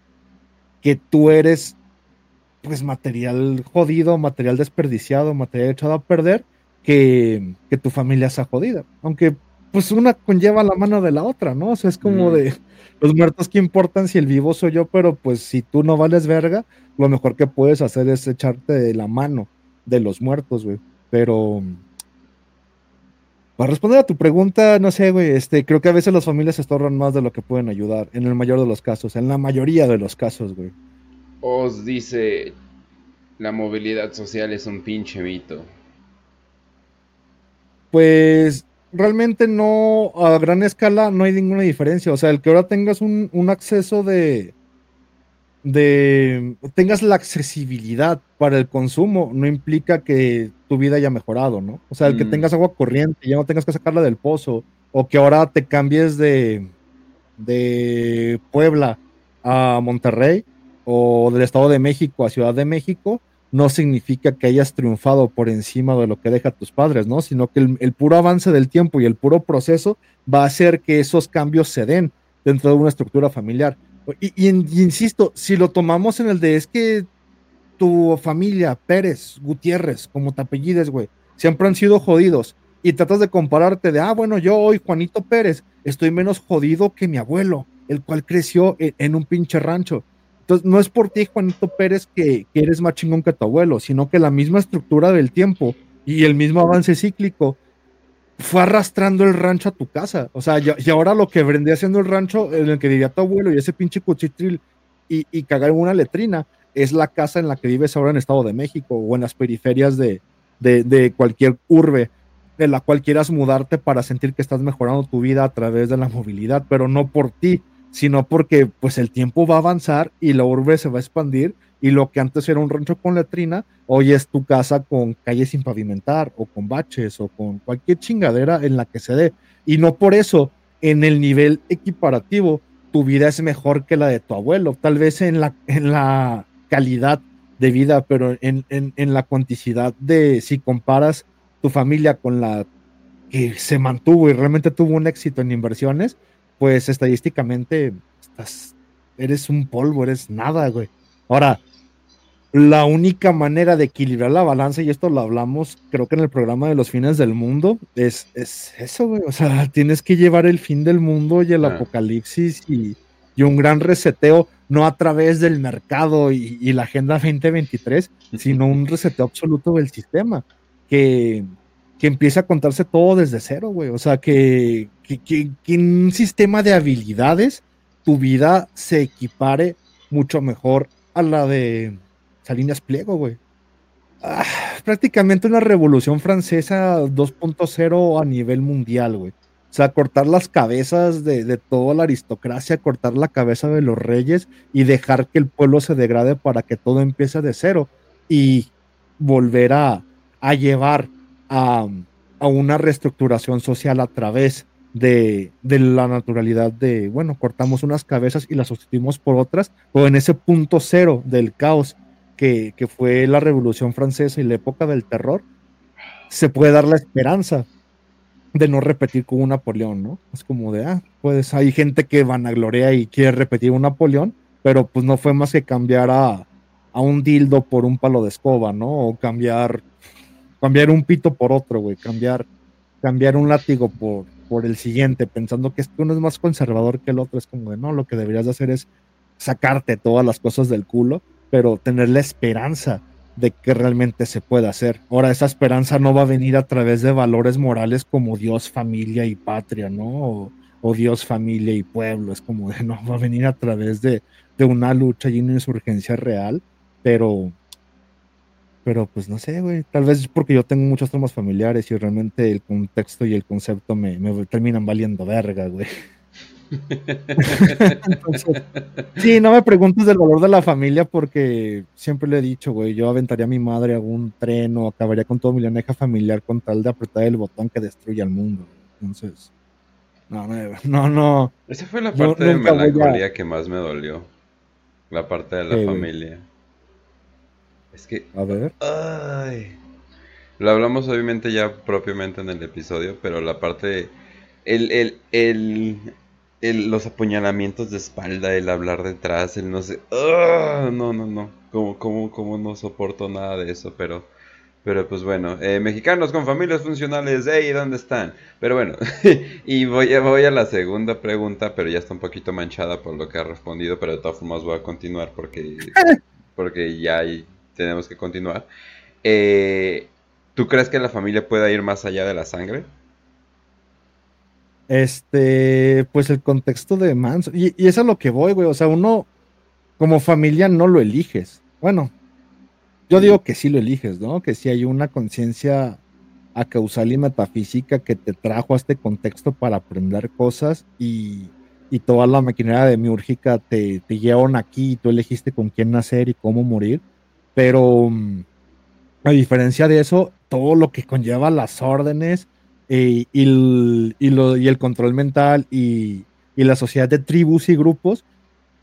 que tú eres, pues, material jodido, material desperdiciado, material echado a perder, que, que tu familia sea jodida. Aunque, pues, una conlleva la mano de la otra, ¿no? O sea, es como Mm. de los muertos que importan si el vivo soy yo, pero pues si tú no vales verga, lo mejor que puedes hacer es echarte de la mano de los muertos, güey. Pero para responder a tu pregunta, no sé, güey, este, creo que a veces las familias se estorban más de lo que pueden ayudar, en el mayor de los casos, en la mayoría de los casos, güey. Os dice, la movilidad social es un pinche mito. Pues realmente no, a gran escala no hay ninguna diferencia. O sea, el que ahora tengas un, un acceso de, de, tengas la accesibilidad para el consumo, no implica que tu vida haya mejorado, ¿no? O sea, el que Mm. tengas agua corriente y ya no tengas que sacarla del pozo, o que ahora te cambies de, de Puebla a Monterrey, o del Estado de México a Ciudad de México, no significa que hayas triunfado por encima de lo que deja tus padres, ¿no? Sino que el, el puro avance del tiempo y el puro proceso va a hacer que esos cambios se den dentro de una estructura familiar. Y, insisto, si lo tomamos en el de es que tu familia, Pérez, Gutiérrez, como te apellides, güey, siempre han sido jodidos y tratas de compararte de, ah, bueno, yo hoy, Juanito Pérez, estoy menos jodido que mi abuelo, el cual creció en, en un pinche rancho. Entonces, no es por ti, Juanito Pérez, que, que eres más chingón que tu abuelo, sino que la misma estructura del tiempo y el mismo avance cíclico fue arrastrando el rancho a tu casa. O sea, y, ahora lo que vendría siendo el rancho en el que vivía tu abuelo y ese pinche cuchitril y, y cagar en una letrina es la casa en la que vives ahora en Estado de México o en las periferias de, de, de cualquier urbe de la cual quieras mudarte para sentir que estás mejorando tu vida a través de la movilidad, pero no por ti, sino porque pues el tiempo va a avanzar y la urbe se va a expandir y lo que antes era un rancho con letrina, hoy es tu casa con calles sin pavimentar o con baches o con cualquier chingadera en la que se dé. Y no por eso, en el nivel equiparativo, tu vida es mejor que la de tu abuelo, tal vez en la, en la calidad de vida, pero en, en, en la cuanticidad de si comparas tu familia con la que se mantuvo y realmente tuvo un éxito en inversiones, pues estadísticamente estás, eres un polvo, eres nada, güey. Ahora, la única manera de equilibrar la balanza, y esto lo hablamos creo que en el programa de los fines del mundo, es, es eso, güey. O sea, tienes que llevar el fin del mundo y el Ah. apocalipsis y, y un gran reseteo, no a través del mercado y, y la Agenda 2023, sino un reseteo absoluto del sistema, que, que empiece a contarse todo desde cero, güey. O sea, que, que, que- que en un sistema de habilidades tu vida se equipare mucho mejor a la de Salinas Pliego, güey. Ah, prácticamente una revolución francesa 2.0 a nivel mundial, güey. O sea, cortar las cabezas de, de toda la aristocracia, cortar la cabeza de los reyes y dejar que el pueblo se degrade para que todo empiece de cero y volver a, a llevar a, a una reestructuración social a través de, de la naturalidad de, bueno, cortamos unas cabezas y las sustituimos por otras, o en ese punto cero del caos que, fue la Revolución Francesa y la época del terror, se puede dar la esperanza de no repetir con un Napoleón, ¿no? Es como de, ah, pues hay gente que vanaglorea y quiere repetir un Napoleón, pero pues no fue más que cambiar a, a un dildo por un palo de escoba, ¿no? O cambiar, cambiar un pito por otro, güey, cambiar, cambiar un látigo por, por el siguiente, pensando que este uno es más conservador que el otro, es como de, no, lo que deberías de hacer es sacarte todas las cosas del culo, pero tener la esperanza de que realmente se pueda hacer. Ahora, esa esperanza no va a venir a través de valores morales como Dios, familia y patria, ¿no? O, o Dios, familia y pueblo. Es como de, no, va a venir a través de, de una lucha y una insurgencia real, pero, pero pues no sé, güey. Tal vez porque yo tengo muchos temas familiares y realmente el contexto y el concepto me, me terminan valiendo verga, güey. Entonces, sí, no me preguntes del valor de la familia porque siempre le he dicho, güey, yo aventaría a mi madre a un tren o acabaría con todo mi linaje familiar con tal de apretar el botón que destruye al mundo. Entonces, No, no, no, no. Esa fue la parte de a- melancolía que más me dolió. La parte de la Sí, güey. familia. Es que. A ver. Ay. Lo hablamos obviamente ya propiamente en el episodio, pero la parte. El, el, el, el- los apuñalamientos de espalda, el hablar detrás, el no sé. ¡Ah! No, no, no. Como, como, como no soporto nada de eso, pero. Pero pues bueno, eh, mexicanos con familias funcionales, ¡ey! ¿Dónde están? Pero bueno, y voy a, voy a la segunda pregunta, pero ya está un poquito manchada por lo que ha respondido, pero de todas formas voy a continuar porque, porque ya hay- tenemos que continuar. Eh, ¿Tú crees que la familia pueda ir más allá de la sangre? Este, pues el contexto de Manson. Y, es a lo que voy, güey. O sea, uno como familia no lo eliges. Bueno, yo digo que sí lo eliges, ¿no? Que sí hay una conciencia a causal y metafísica que te trajo a este contexto para aprender cosas y, toda la maquinaria demiúrgica te, te aquí y tú elegiste con quién nacer y cómo morir. Pero mm, a diferencia de eso, todo lo que conlleva las órdenes eh, y, el, y lo- y el control mental y, y la sociedad de tribus y grupos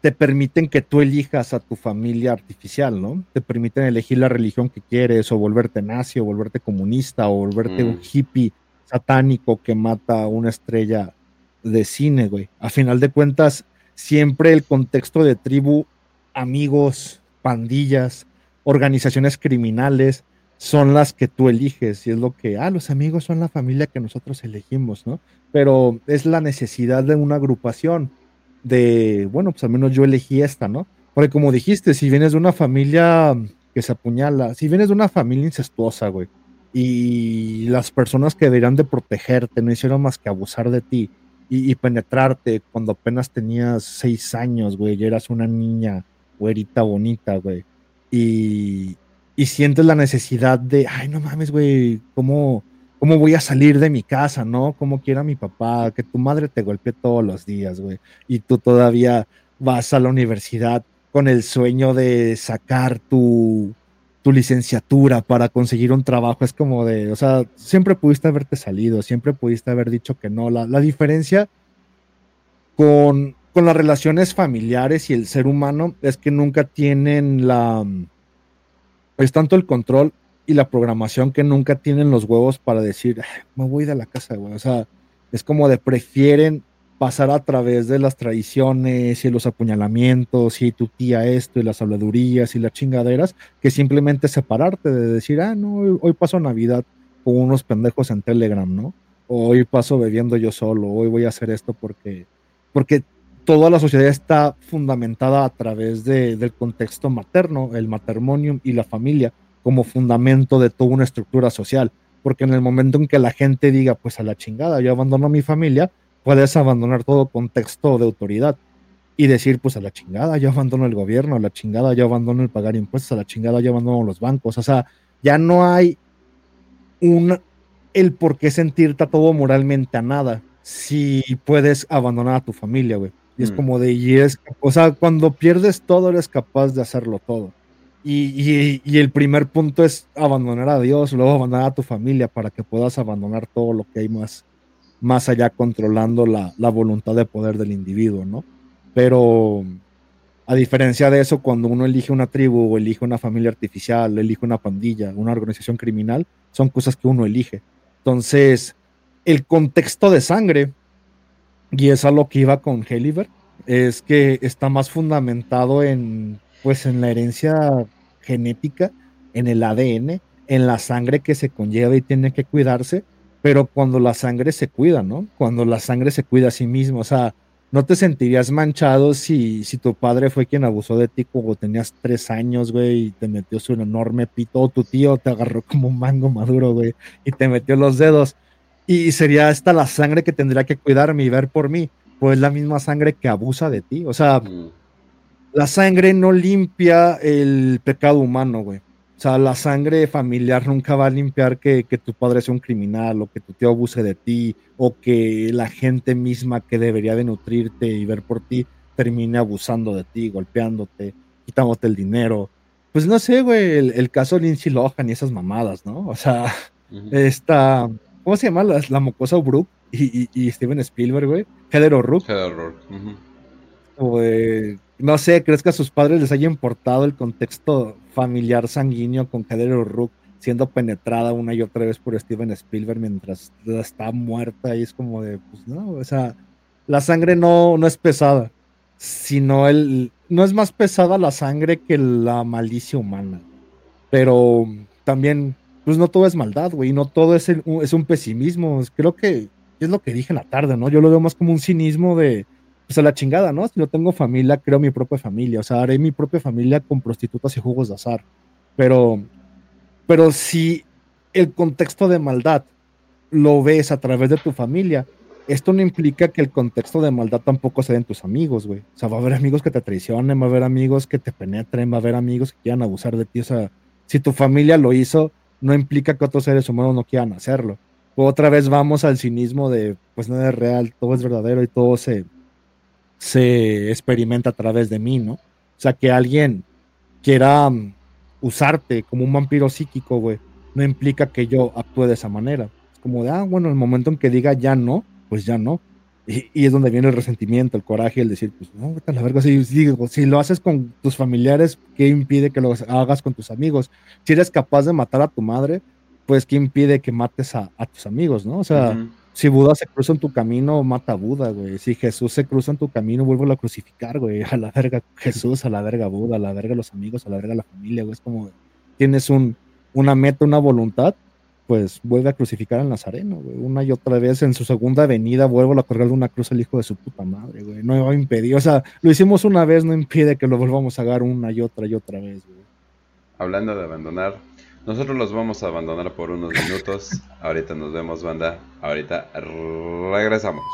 te permiten que tú elijas a tu familia artificial, ¿no? Te permiten elegir la religión que quieres, o volverte nazi, o volverte comunista, o volverte Mm. un hippie satánico que mata a una estrella de cine, güey. A final de cuentas, siempre el contexto de tribu, amigos, pandillas, organizaciones criminales, son las que tú eliges. Y es lo que, ah, los amigos son la familia que nosotros elegimos, ¿no? Pero es la necesidad de una agrupación de, bueno, pues al menos yo elegí esta, ¿no? Porque como dijiste, si vienes de una familia que se apuñala, si vienes de una familia incestuosa, güey, y las personas que deberían de protegerte no hicieron más que abusar de ti y, y penetrarte cuando apenas tenías seis años, güey, y eras una niña güerita bonita, güey, y, y sientes la necesidad de, ay, no mames, güey, ¿cómo, ¿cómo voy a salir de mi casa, no? ¿Cómo quiera mi papá? Que tu madre te golpee todos los días, güey, y tú todavía vas a la universidad con el sueño de sacar tu, tu licenciatura para conseguir un trabajo. Es como de, o sea, siempre pudiste haberte salido, siempre pudiste haber dicho que no. La, la diferencia con, con las relaciones familiares y el ser humano es que nunca tienen la... Es tanto el control y la programación que nunca tienen los huevos para decir, "Ay, me voy de la casa, güey. O sea, es como de prefieren pasar a través de las tradiciones y los apuñalamientos y tu tía esto y las habladurías y las chingaderas que simplemente separarte de decir, ah, no, hoy, hoy paso Navidad con unos pendejos en Telegram, ¿no? O hoy paso bebiendo yo solo, hoy voy a hacer esto porque, porque toda la sociedad está fundamentada a través de- del contexto materno, el matrimonium y la familia como fundamento de toda una estructura social. Porque en el momento en que la gente diga, pues a la chingada, yo abandono a mi familia, puedes abandonar todo contexto de autoridad y decir, pues a la chingada, yo abandono el gobierno, a la chingada, yo abandono el pagar impuestos, a la chingada, yo abandono los bancos. O sea, ya no hay un el por qué sentirte todo moralmente a nada si puedes abandonar a tu familia, güey. Y es Mm. como de, y es, o sea, cuando pierdes todo, eres capaz de hacerlo todo. Y, y- y el primer punto es abandonar a Dios, luego abandonar a tu familia para que puedas abandonar todo lo que hay más, más allá controlando la, la voluntad de poder del individuo, ¿no? Pero a diferencia de eso, cuando uno elige una tribu o elige una familia artificial, elige una pandilla, una organización criminal, son cosas que uno elige. Entonces, el contexto de sangre, y es a lo que iba con Helliver, es que está más fundamentado en, pues, en la herencia genética, en el ADN, en la sangre que se conlleva y tiene que cuidarse, pero cuando la sangre se cuida, ¿no? Cuando la sangre se cuida a sí mismo, o sea, no te sentirías manchado si, si tu padre fue quien abusó de ti cuando tenías tres años, güey, y te metió su enorme pito, o tu tío te agarró como un mango maduro, güey, y te metió los dedos. Y sería esta la sangre que tendría que cuidarme y ver por mí, pues la misma sangre que abusa de ti. O sea, la sangre no limpia el pecado humano, güey. O sea, la sangre familiar nunca va a limpiar que, que tu padre sea un criminal o que tu tío abuse de ti o que la gente misma que debería de nutrirte y ver por ti termine abusando de ti, golpeándote, quitándote el dinero. Pues no sé, güey, el, el caso de Lindsay Lohan y esas mamadas, ¿no? O sea, esta, ¿cómo se llama? La, la mocosa Brooke, y, y- y Steven Spielberg, güey. Heather O'Rourke. Heather O'Rourke, no sé, ¿crees que a sus padres les haya importado el contexto familiar sanguíneo con Heather O'Rourke siendo penetrada una y otra vez por Steven Spielberg mientras está muerta? Y es como de, pues no, o sea, la sangre no, no es pesada, sino el, no es más pesada la sangre que la malicia humana. Pero también, pues no todo es maldad, güey, no todo es, es un pesimismo. Creo que es lo que dije en la tarde, ¿no? Yo lo veo más como un cinismo de, pues a la chingada, ¿no? Si no tengo familia, creo mi propia familia. O sea, haré mi propia familia con prostitutas y jugos de azar. Pero, pero si el contexto de maldad lo ves a través de tu familia, esto no implica que el contexto de maldad tampoco se dé en tus amigos, güey. O sea, va a haber amigos que te traicionen, va a haber amigos que te penetren, va a haber amigos que quieran abusar de ti. O sea, si tu familia lo hizo, no implica que otros seres humanos no quieran hacerlo. Otra vez vamos al cinismo de, pues nada es real, todo es verdadero y todo se, se experimenta a través de mí, ¿no? O sea, que alguien quiera mm, usarte como un vampiro psíquico, güey, no implica que yo actúe de esa manera. Es como de, ah, bueno, el momento en que diga ya no, pues ya no. Y, y es donde viene el resentimiento, el coraje, el decir, pues no, a la verga. Si, si, si lo haces con tus familiares, ¿qué impide que lo hagas con tus amigos? Si eres capaz de matar a tu madre, pues ¿qué impide que mates a, a tus amigos, no? O sea, si Buda se cruza en tu camino, mata a Buda, güey. Si Jesús se cruza en tu camino, vuelve a crucificar, güey. A la verga Jesús, a la verga Buda, a la verga los amigos, a la verga la familia, güey. Es como, tienes un, una meta, una voluntad, pues vuelve a crucificar al Nazareno, güey. Una y otra vez en su segunda venida, vuelve a colgar de una cruz al hijo de su puta madre, güey. No va a impedir, o sea, lo hicimos una vez, no impide que lo volvamos a hacer una y otra y otra vez, güey. Hablando de abandonar, nosotros los vamos a abandonar por unos minutos. Ahorita nos vemos, banda. Ahorita regresamos.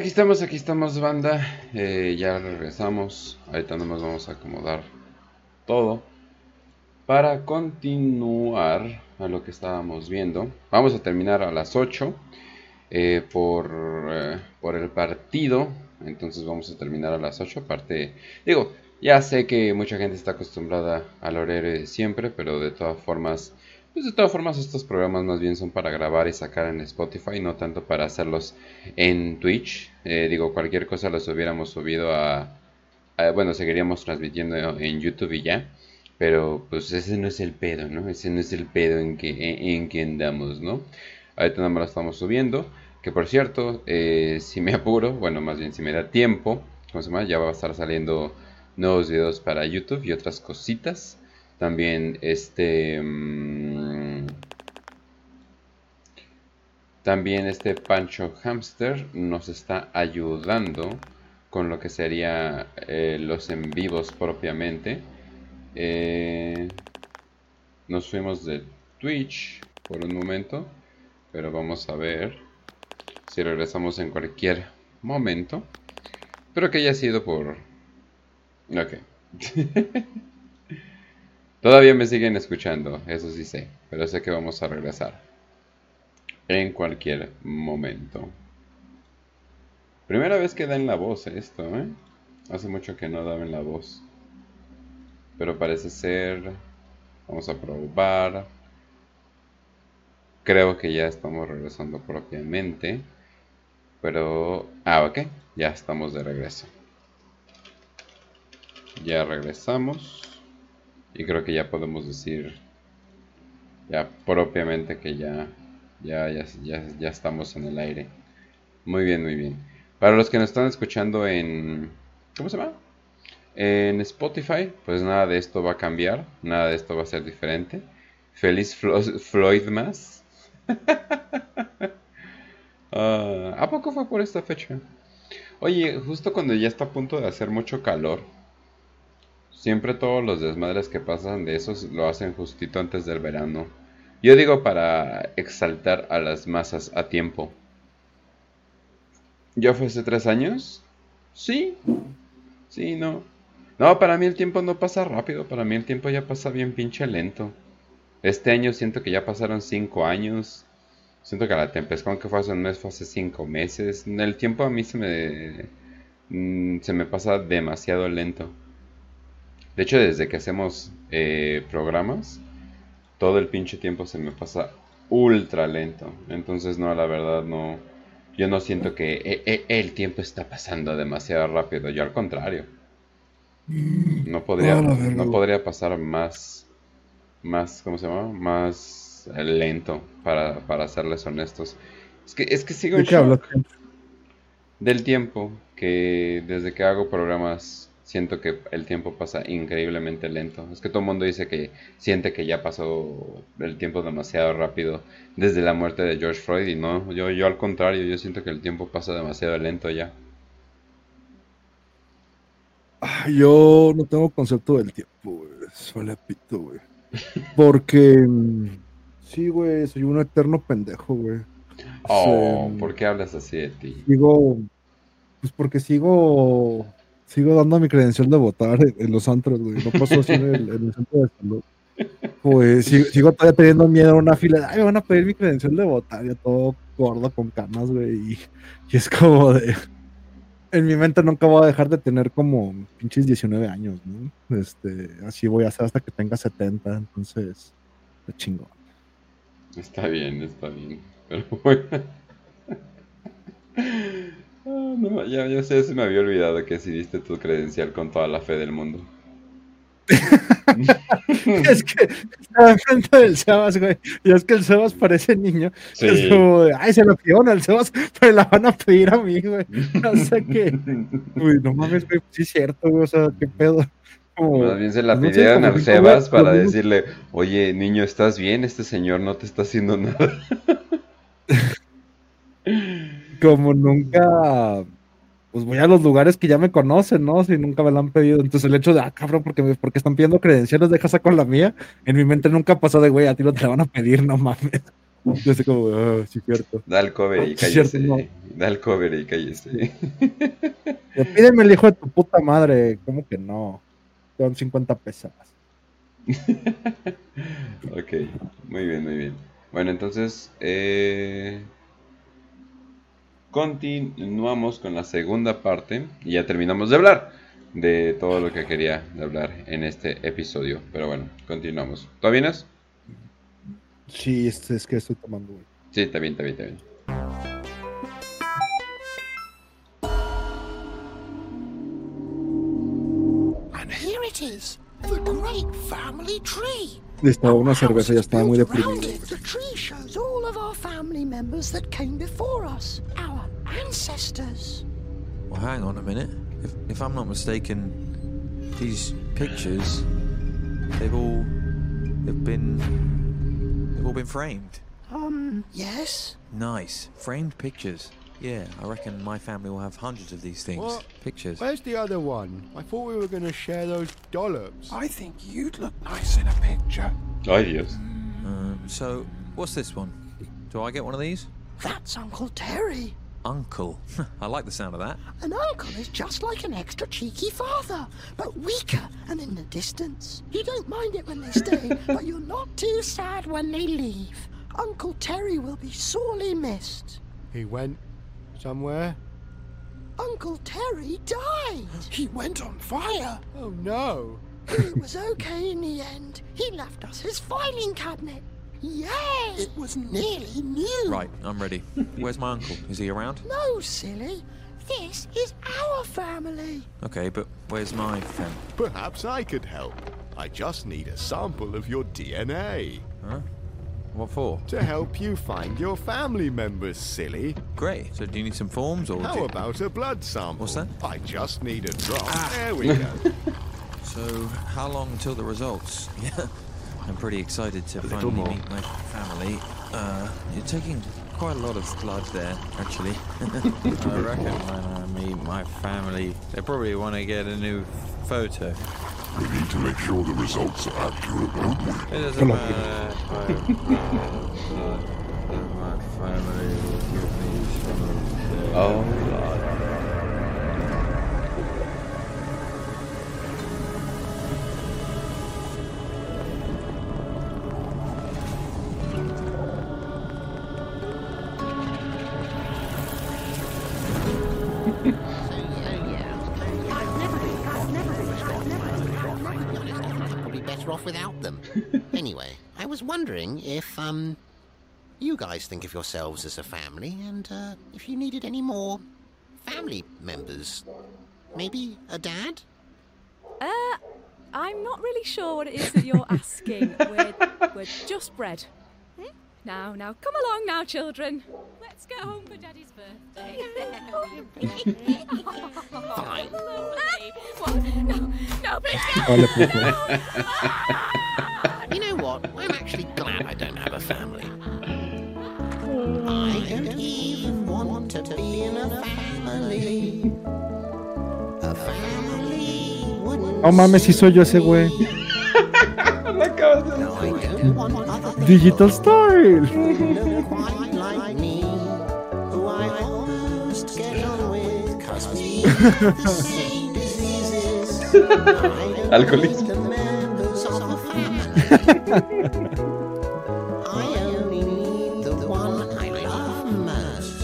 Aquí estamos, aquí estamos, banda. Eh, ya regresamos. Ahorita nomás vamos a acomodar todo. Para continuar a lo que estábamos viendo. Vamos a terminar a las 8 eh, por, eh, por el partido. Entonces vamos a terminar a las 8. Aparte, digo, ya sé que mucha gente está acostumbrada al horario de siempre, pero de todas formas, pues de todas formas estos programas más bien son para grabar y sacar en Spotify, no tanto para hacerlos en Twitch. Eh, digo, cualquier cosa los hubiéramos subido a, bueno, seguiríamos transmitiendo en YouTube y ya. Pero pues ese no es el pedo, ¿no? Ese no es el pedo en que, en, en que andamos, ¿no? Ahorita nada más lo estamos subiendo. Que por cierto, eh, si me apuro, bueno, más bien si me da tiempo, ¿cómo se llama? Ya va a estar saliendo nuevos videos para YouTube y otras cositas. También este... mm, también este Pancho Hamster nos está ayudando con lo que sería eh, los en vivos propiamente. Eh, nos fuimos de Twitch por un momento, pero vamos a ver si regresamos en cualquier momento. Espero que haya sido por... Ok. Todavía me siguen escuchando, eso sí sé, pero sé que vamos a regresar en cualquier momento. Primera vez que da en la voz esto, ¿eh? Hace mucho que no daba en la voz. Pero parece ser... Vamos a probar. Creo que ya estamos regresando propiamente. Pero... Ah, ok. Ya estamos de regreso. Ya regresamos. Y creo que ya podemos decir... Ya propiamente que ya... Ya, ya, ya, ya estamos en el aire. Muy bien, muy bien. Para los que nos están escuchando en... ¿Cómo se llama? En Spotify, pues nada de esto va a cambiar. Nada de esto va a ser diferente. Feliz Flo- Floyd más. Ah, ¿A poco fue por esta fecha? Oye, justo cuando ya está a punto de hacer mucho calor. Siempre todos los desmadres que pasan de esos lo hacen justito antes del verano. Yo digo para exaltar a las masas a tiempo. ¿Ya fue hace tres años? Sí. Sí, no. No, para mí el tiempo no pasa rápido. Para mí el tiempo ya pasa bien pinche lento. Este año siento que ya pasaron cinco años. Siento que la tempestad que fue hace un mes fue hace cinco meses. El tiempo a mí se me... mm, se me pasa demasiado lento. De hecho, desde que hacemos eh, programas, todo el pinche tiempo se me pasa ultra lento. Entonces, no, la verdad, no. Yo no siento que eh, eh, el tiempo está pasando demasiado rápido. Yo al contrario. No podría, Ah, no podría pasar más, más, ¿cómo se llama? Más lento, para, para serles honestos. Es que, es que sigo ¿De qué hablas? del tiempo, que desde que hago programas siento que el tiempo pasa increíblemente lento. Es que todo el mundo dice que siente que ya pasó el tiempo demasiado rápido desde la muerte de George Floyd y no, yo, yo al contrario, yo siento que el tiempo pasa demasiado lento ya. Ah, Yo no tengo concepto del tiempo, güey. Pito, güey. Porque. mm, Sí, güey, soy un eterno pendejo, güey. Oh, ¿por qué hablas así de ti? Sigo. Pues porque sigo. Sigo dando mi credencial de votar en, los antros, güey. No pasó así en el, en el centro de salud. Pues sigo, todavía teniendo miedo a una fila. de, Ay, me van a pedir mi credencial de votar. Ya todo gordo con canas, güey. Y, es como de. En mi mente nunca voy a dejar de tener como pinches 19 años, ¿no? Este, así voy a hacer hasta que tenga 70, entonces, de chingón. Está bien, está bien. Pero bueno. Ah, no, ya, ya sé, se me había olvidado que sí diste tu credencial con toda la fe del mundo. es que estaba enfrente del Sebas, güey. Y es que el Sebas parece niño. Sí. Es como de, ay, se lo pidieron al Sebas, pero la van a pedir a mí, güey. No sé qué. Uy, no mames, güey. Sí, es cierto, güey. O sea, qué pedo. Como- Más bien se la no pidieron al que Sebas como- para decirle, oye, niño, ¿estás bien? Este señor no te está haciendo nada. como nunca, pues voy a los lugares que ya me conocen, ¿no? Si nunca me la han pedido. Entonces el hecho de, ah, cabrón, porque, me, porque están pidiendo credenciales, deja saco la mía. En mi mente nunca pasó de, güey, a ti no te la van a pedir, no mames. Yo sé como, ah, sí, cierto. Da el cover y Sí, cierto, cállese. no. Da el cover y cállese. Pídeme el hijo de tu puta madre. ¿Cómo que no? Son 50 pesos. ok, muy bien, muy bien. Bueno, entonces, eh, continuamos con la segunda parte y ya terminamos de hablar de todo lo que quería de hablar en este episodio. Pero bueno, continuamos. ¿Todo bien? es? Sí, es, es que estoy tomando. Sí, está bien, está bien, está bien. And here it is, Necesitaba una cerveza, before estaba muy deprimido. Well, hang on a minute. If, if I'm not mistaken, these pictures, they've all, they've been, they've all been framed. Um, yes. Nice. Framed pictures. Yeah, I reckon my family will have hundreds of these things. What? Pictures. Where's the other one? I thought we were going to share those dollops. I think you'd look nice in a picture. Ay, Dios. Uh, so, what's this one? Do I get one of these? That's Uncle Terry. Uncle. I like the sound of that. An uncle is just like an extra cheeky father, but weaker and in the distance. You don't mind it when they stay, but you're not too sad when they leave. Uncle Terry will be sorely missed. He went somewhere? Uncle Terry died. He went on fire. Oh no. It was okay in the end. He left us his filing cabinet. Yay! It was nearly new. Right, I'm ready. Where's my uncle? Is he around? No, silly. This is our family. Okay, but where's my fam? Perhaps I could help. I just need a sample of your DNA. Huh? What for? To help you find your family members, silly. Great. So do you need some forms or? How you- about a blood sample? What's that? I just need a drop. Ah. There we go. So how long until the results? Yeah, I'm pretty excited to little finally meet my family. Uh, you're taking quite a lot of blood there, actually. I reckon when I meet my family, they probably want to get a new photo. We need to make sure the results are accurate, don't we? It doesn't matter if my family will give me some of their Oh. Wondering if, um, you guys think of yourselves as a family and, uh, if you needed any more family members. Maybe a dad? Uh, I'm not really sure what it is that you're asking. we're, we're just bred. Hmm? Now, now, come along now, children. Let's go home for Daddy's birthday. Fine. Lovely. No, no, please Vale, puto. You know what? I'm actually glad I don't have a family. I don't even want to be in a family. A family wouldn't No mames, si soy yo ese güey. Lo acabas de No, I don't want other people Digital Style. who look quite like me, who I almost get on with, cause we have the same diseases. I don't Alcoholismo. need the I only need the one I love most.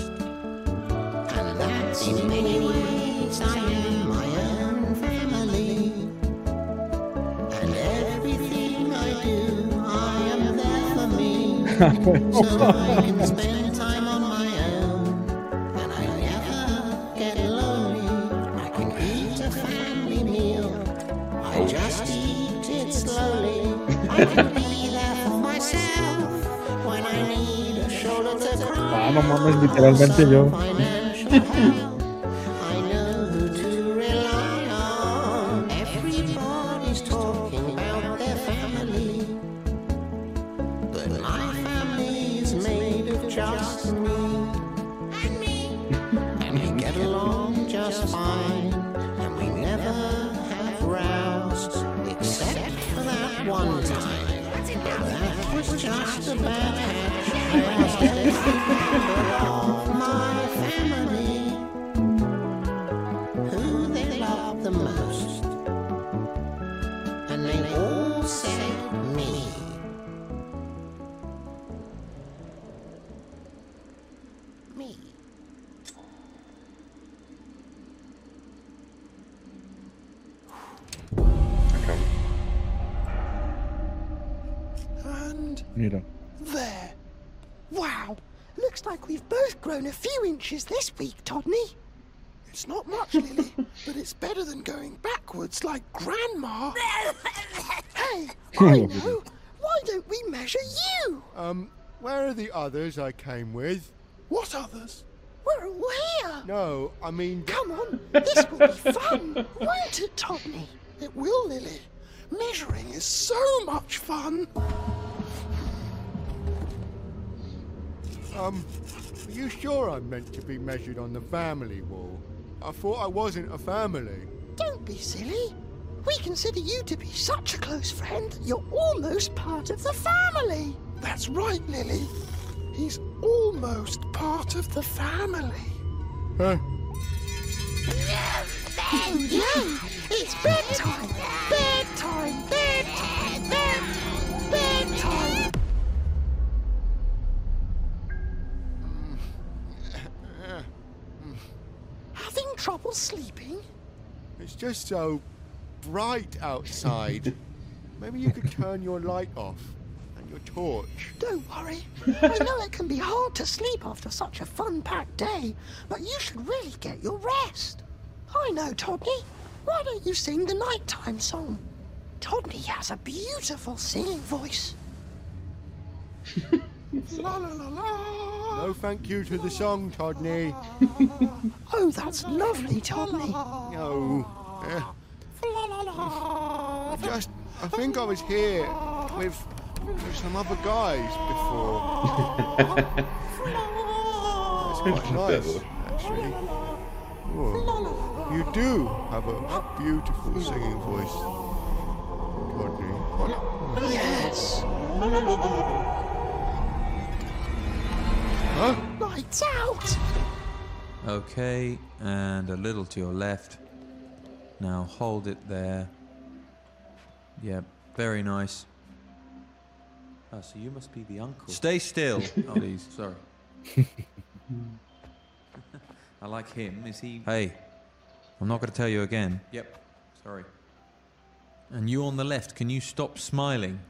And that's in many ways I am my own family. And everything I do, I am there for me. so I can spend Ah, no mames, literalmente yo. the others I came with? What others? We're all here. No, I mean. Come on, this will be fun, won't it, Tommy? It will, Lily. Measuring is so much fun. Um, are you sure I'm meant to be measured on the family wall? I thought I wasn't a family. Don't be silly. We consider you to be such a close friend you're almost part of the family. That's right, Lily. He's almost part of the family. Huh? Oh, yeah. It's bedtime. Bedtime. Bedtime. Bedtime. Bedtime. Having trouble sleeping? It's just so bright outside. Maybe you could turn your light off your torch. Don't worry. I know it can be hard to sleep after such a fun-packed day, but you should really get your rest. I know, Todney. Why don't you sing the nighttime song? Todney has a beautiful singing voice. la la la. No thank you to the song, Todney. Oh, that's lovely, Todney. No. I just, I think I was here with, with some other guys before. That's quite nice, actually. Whoa. You do have a beautiful singing voice, Todney. Yes. Huh? Lights out. Okay, and a little to your left. Now hold it there. Yep, very nice. Oh, so you must be the uncle. Stay still, oh, please. Sorry. I like him. Is he? Hey, I'm not going to tell you again. Yep. Sorry. And you on the left, can you stop smiling?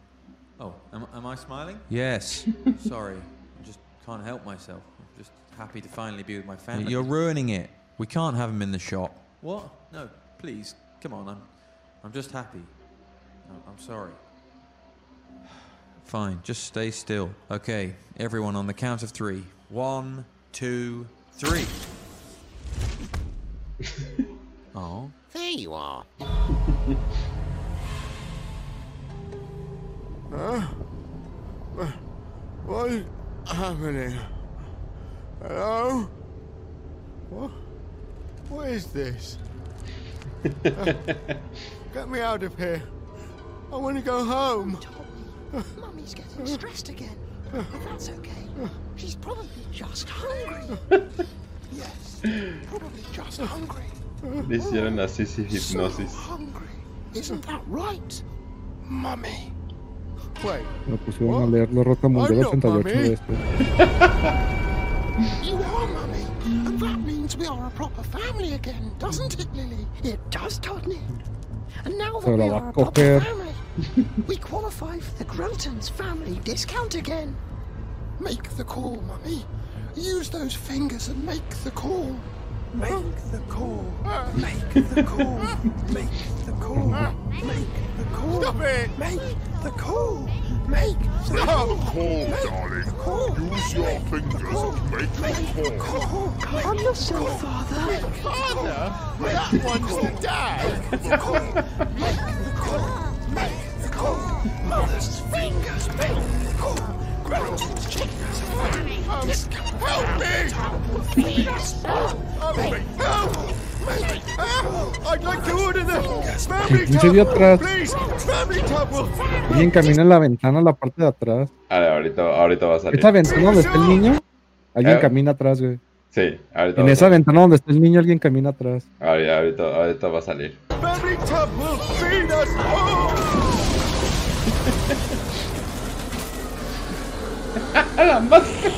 Oh, am, am I smiling? Yes. Sorry. I just can't help myself. I'm just happy to finally be with my family. You're ruining it. We can't have him in the shop. What? No, please. Come on. I'm, I'm just happy. No, I'm sorry. Fine. Just stay still. Okay. Everyone on the count of three. One, two, three. oh. There you are. Huh? Wha- What is happening? Hello? What? What is this? Uh, get me out of here. I want to go home. Mummy's getting stressed again. But that's okay. She's probably just hungry. yes, probably just hungry. Le hicieron así sí, hipnosis. Hungry. Isn't that right, Mummy? Wait. Me pusieron a leer los Rotamundos 88 de este. You are, Mummy. And that means we are a proper family again, doesn't it, Lily? It does, Todney. And now that Se we are a a proper family, we qualify for the Grotons family discount again. Make the call, Mummy. Use those fingers and make the call. Make the call. Make the call. Make the call. Make the call. Stop it! Make the call. Make the call. Call, darling. Use your fingers and make the call. Calm yourself, Father. Father? That one's the dad. Make the call. Make the call. Make call. Mother's fingers camina en la ventana a la parte de atrás. A ver, ahorita, ahorita va a salir. ¿Esa ventana donde está el niño? Alguien Eh. camina atrás, güey. Sí, ahorita En va a esa salir. ventana donde está el niño, alguien camina atrás. Ahorita, ahorita, ahorita va a salir. La máscara.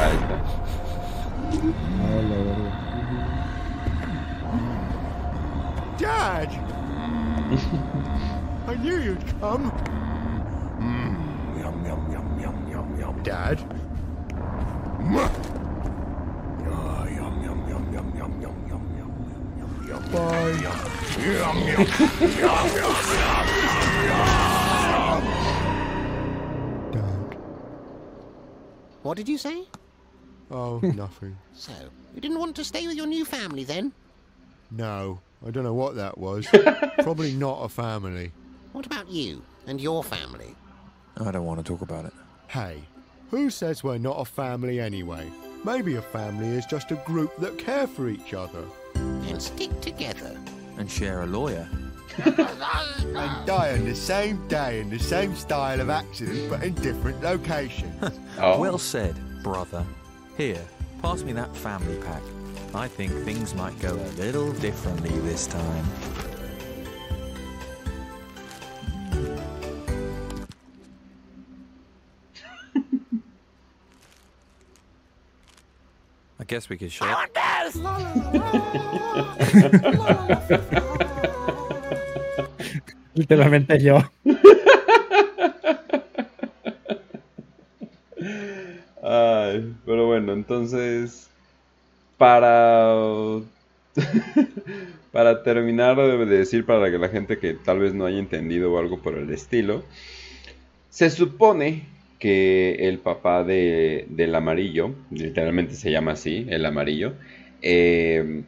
Ahí. Dad! I knew you'd come. Yum, Dad. What did you say? Oh, nothing. So, you didn't want to stay with your new family then? No, I don't know what that was. Probably not a family. What about you and your family? I don't want to talk about it. Hey, who says we're not a family anyway? Maybe a family is just a group that care for each other. And stick together. And share a lawyer. and die on the same day in the same style of accident but in different locations. Oh. Well said, brother. Here, pass me that family pack. I think things might go a little differently this time. I guess we could share. Literalmente yo. Ay, pero bueno, entonces, para, para terminar de decir para que la gente que tal vez no haya entendido o algo por el estilo, se supone que el papá de, del amarillo, literalmente se llama así, el amarillo, eh,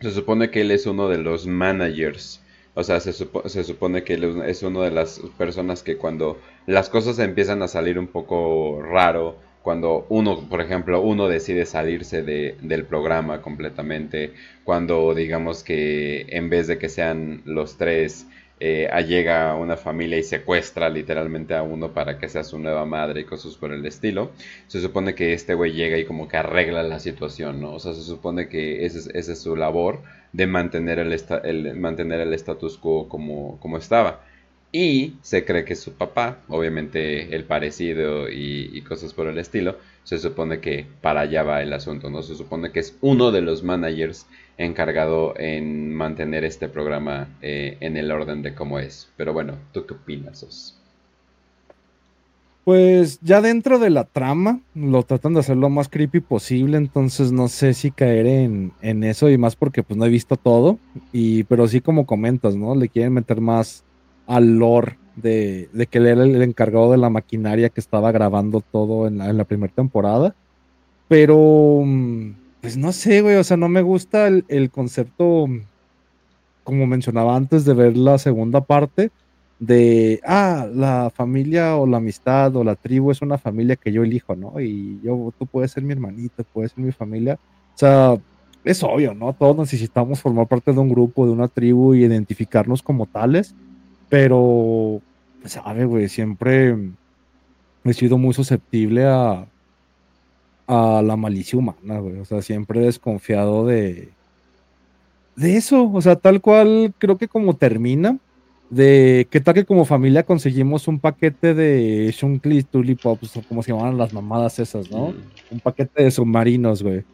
se supone que él es uno de los managers. O sea, se, se supone que él es una de las personas que cuando las cosas empiezan a salir un poco raro, cuando uno, por ejemplo, uno decide salirse de- del programa completamente, cuando digamos que en vez de que sean los tres, eh, llega una familia y secuestra literalmente a uno para que sea su nueva madre y cosas por el estilo, se supone que este güey llega y como que arregla la situación, ¿no? O sea, se supone que esa es su labor de mantener el, esta- el- mantener el status quo como, como estaba. Y se cree que su papá, obviamente el parecido y, y cosas por el estilo, se supone que para allá va el asunto, ¿no? Se supone que es uno de los managers encargado en mantener este programa eh, en el orden de cómo es. Pero bueno, ¿tú qué opinas, Os? Pues ya dentro de la trama lo tratan de hacer lo más creepy posible, entonces no sé si caer en, en eso y más porque pues no he visto todo, y, pero sí como comentas, ¿no? Le quieren meter más al lore de, de que él era el encargado de la maquinaria que estaba grabando todo en la, en la primera temporada, pero mm, pues no sé, güey, o sea, no me gusta el, concepto, como mencionaba antes de ver la segunda parte, de, ah, la familia o la amistad o la tribu es una familia que yo elijo, ¿no? Y yo, tú puedes ser mi hermanito, puedes ser mi familia. O sea, es obvio, ¿no? Todos necesitamos formar parte de un grupo, de una tribu y identificarnos como tales, pero, pues, sabe, güey, siempre he sido muy susceptible a, a la malicia humana, güey. O sea, siempre desconfiado de, de eso. O sea, tal cual creo que como termina, de qué tal que como familia conseguimos un paquete de Shunkly Tulipops, o como se llamaban las mamadas esas, ¿no? Un paquete de submarinos, güey.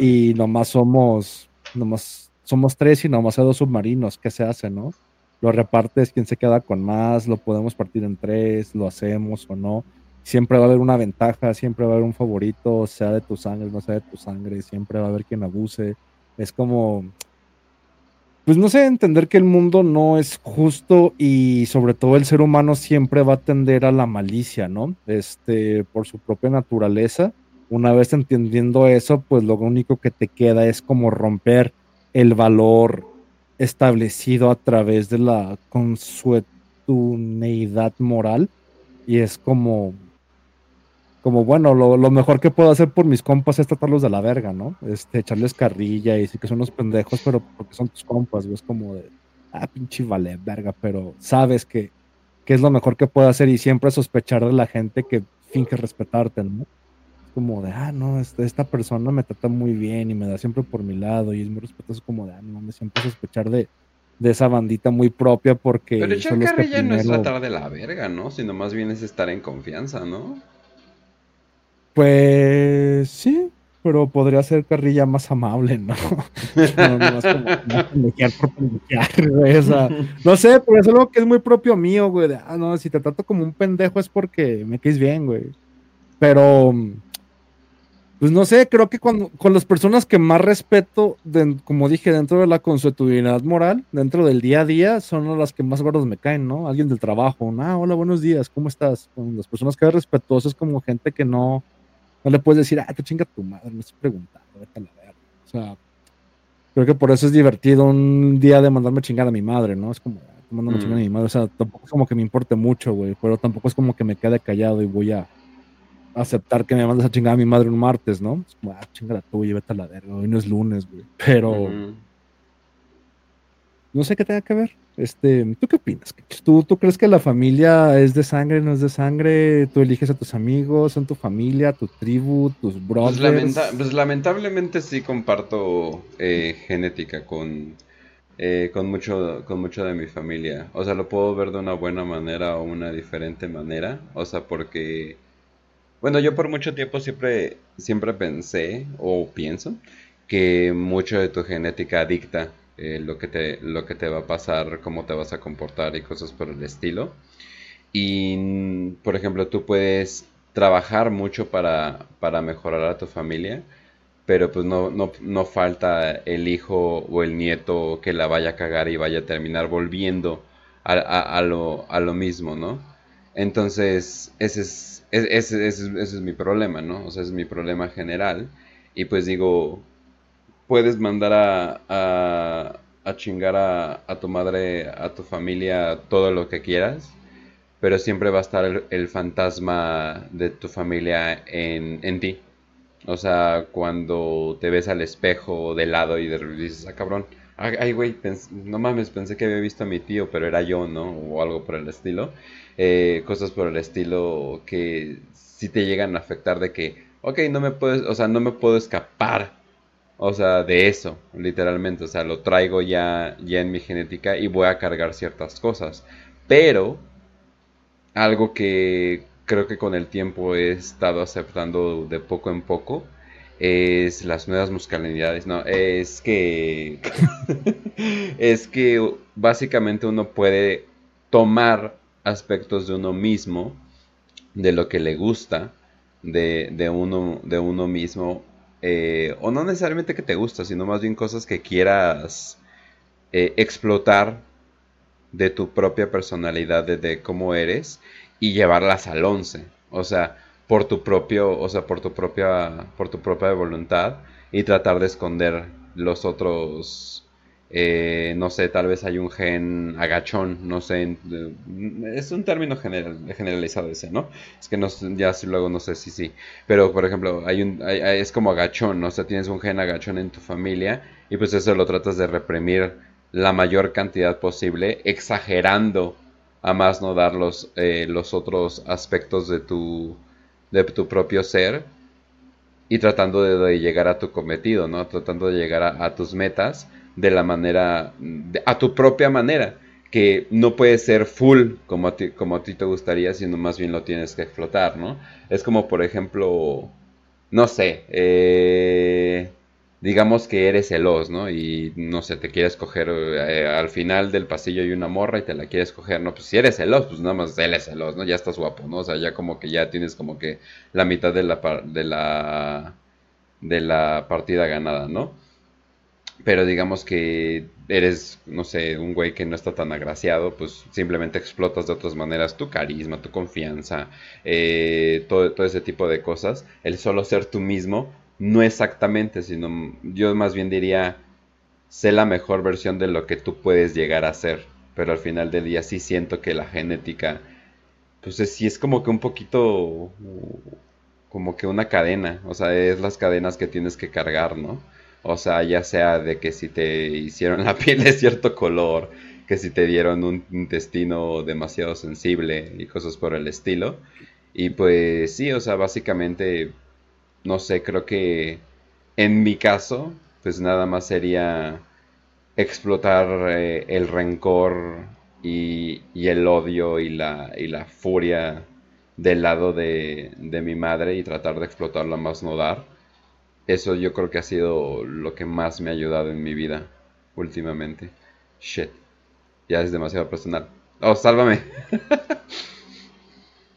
Y nomás somos, nomás somos tres y nomás hay dos submarinos. ¿Qué se hace, no? Lo repartes, quién se queda con más, lo podemos partir en tres, lo hacemos o no. Siempre va a haber una ventaja, siempre va a haber un favorito, sea de tu sangre, no sea de tu sangre, siempre va a haber quien abuse. Es como, pues no sé, entender que el mundo no es justo y sobre todo el ser humano siempre va a tender a la malicia, ¿no? Este, por su propia naturaleza. Una vez entendiendo eso, pues lo único que te queda es como romper el valor establecido a través de la consuetuneidad moral y es como como bueno, lo, lo mejor que puedo hacer por mis compas es tratarlos de la verga, ¿no? Este, echarles carrilla y decir que son unos pendejos, pero porque son tus compas, güey. Es como de, ah, pinche vale, verga, pero sabes que, que es lo mejor que puede hacer y siempre sospechar de la gente que finge respetarte, ¿no? Como de, ah, no, este- esta persona me trata muy bien y me da siempre por mi lado y es muy respetuoso, como de, ah, no, me siempre sospechar de, de esa bandita muy propia porque Pero echar carrilla no es primero- tratar de la verga, ¿no? Sino más bien es estar en confianza, ¿no? Pues sí, pero podría ser carrilla más amable, ¿no? no, como sé, pero es algo que es muy propio mío, güey. de, ah, no, si te trato como un pendejo es porque me caes bien, güey. Pero, pues no sé, creo que cuando, con las personas que más respeto, de- como dije, dentro de la consuetudinidad moral, dentro del día a día, son las que más gordos me caen, ¿no? Alguien del trabajo, ah, hola, buenos días, ¿cómo estás? Con las personas que eres respetuoso es como gente que no, no le puedes decir, ah, tú chinga tu madre, me estoy preguntando, vete a la verga. O sea, creo que por eso es divertido un día de mandarme chingar a mi madre, ¿no? Es como, ah, una Mm. chingada a mi madre. O sea, tampoco es como que me importe mucho, güey, pero tampoco es como que me quede callado y voy a aceptar que me mandes a chingar a mi madre un martes, ¿no? Es como, ah, chingada tú y vete a la verga, hoy no es lunes, güey. Pero. No sé qué tenga que ver. Este, ¿tú qué opinas? ¿Tú, ¿Tú crees que la familia es de sangre, no es de sangre? ¿Tú eliges a tus amigos? ¿Son tu familia, tu tribu, tus brothers? Pues, lamenta- pues, lamentablemente sí comparto eh, genética con, eh, con, mucho, con mucho de mi familia. O sea, lo puedo ver de una buena manera o una diferente manera. O sea, porque... Bueno, yo por mucho tiempo siempre, siempre pensé o pienso que mucho de tu genética dicta eh, lo, que te, lo que te va a pasar, cómo te vas a comportar y cosas por el estilo. Y, por ejemplo, tú puedes trabajar mucho para, para mejorar a tu familia, pero pues no, no, no falta el hijo o el nieto que la vaya a cagar y vaya a terminar volviendo a, a- a lo, a lo mismo, ¿no? Entonces, ese es, es- ese, ese es, ese es mi problema, ¿no? O sea, es mi problema general. Y pues digo, puedes mandar a, a, chingar a, a tu madre, a tu familia, todo lo que quieras, pero siempre va a estar el, fantasma de tu familia en, en ti. O sea, cuando te ves al espejo de lado y de dices, ah, cabrón, ay, güey, no mames, pensé que había visto a mi tío, pero era yo, ¿no? O algo por el estilo. Eh, cosas por el estilo que sí te llegan a afectar de que, ok, no me puedes, o sea, no me puedo escapar o sea, de eso, literalmente. O sea, lo traigo ya, ya en mi genética y voy a cargar ciertas cosas. Pero, algo que creo que con el tiempo he estado aceptando de poco en poco es las nuevas musicalidades. No, es que. es que básicamente uno puede tomar aspectos de uno mismo, de lo que le gusta, de, de uno, de uno mismo, eh, o no necesariamente que te gusta, sino más bien cosas que quieras eh, explotar de tu propia personalidad, de, de cómo eres, y llevarlas al 11. O sea, por tu propio, o sea, por tu propia, por tu propia voluntad, y tratar de esconder los otros. Eh, no sé, tal vez hay un gen agachón, no sé, eh, es un término general, generalizado ese, ¿no? Es que no, ya luego no sé si sí, pero por ejemplo, hay un, hay- es como agachón, ¿no? o sea, tienes un gen agachón en tu familia y pues eso lo tratas de reprimir la mayor cantidad posible, exagerando a más no dar los, eh, los otros aspectos de tu, de tu propio ser y tratando de, llegar a tu cometido, ¿no? Tratando de llegar a tus metas de la manera, a tu propia manera, que no puede ser full como a, ti, como a ti te gustaría, sino más bien lo tienes que explotar, ¿no? Es como, por ejemplo, no sé, eh, digamos que eres celos, ¿no? Y no sé, te quieres coger eh, al final del pasillo hay una morra y te la quieres coger, ¿no? Pues si eres celos, pues nada más él es ¿no? Ya estás guapo, ¿no? O sea, ya como que ya tienes como que la mitad de la de la de la partida ganada, ¿no? Pero digamos que eres, no sé, un güey que no está tan agraciado, pues simplemente explotas de otras maneras tu carisma, tu confianza, eh, todo, todo ese tipo de cosas. El solo ser tú mismo, no exactamente, sino yo más bien diría, sé la mejor versión de lo que tú puedes llegar a ser. Pero al final del día sí siento que la genética, pues es- sí es como que un poquito, como que una cadena, o sea, es las cadenas que tienes que cargar, ¿no? O sea, ya sea de que si te hicieron la piel de cierto color, que si te dieron un intestino demasiado sensible y cosas por el estilo. Y pues sí, o sea, básicamente, no sé, creo que en mi caso, pues nada más sería explotar eh, el rencor y, el odio y la, y la furia del lado de, de mi madre y tratar de explotarla más no dar. Eso yo creo que ha sido lo que más me ha ayudado en mi vida últimamente. Shit. Ya es demasiado personal. Oh, sálvame.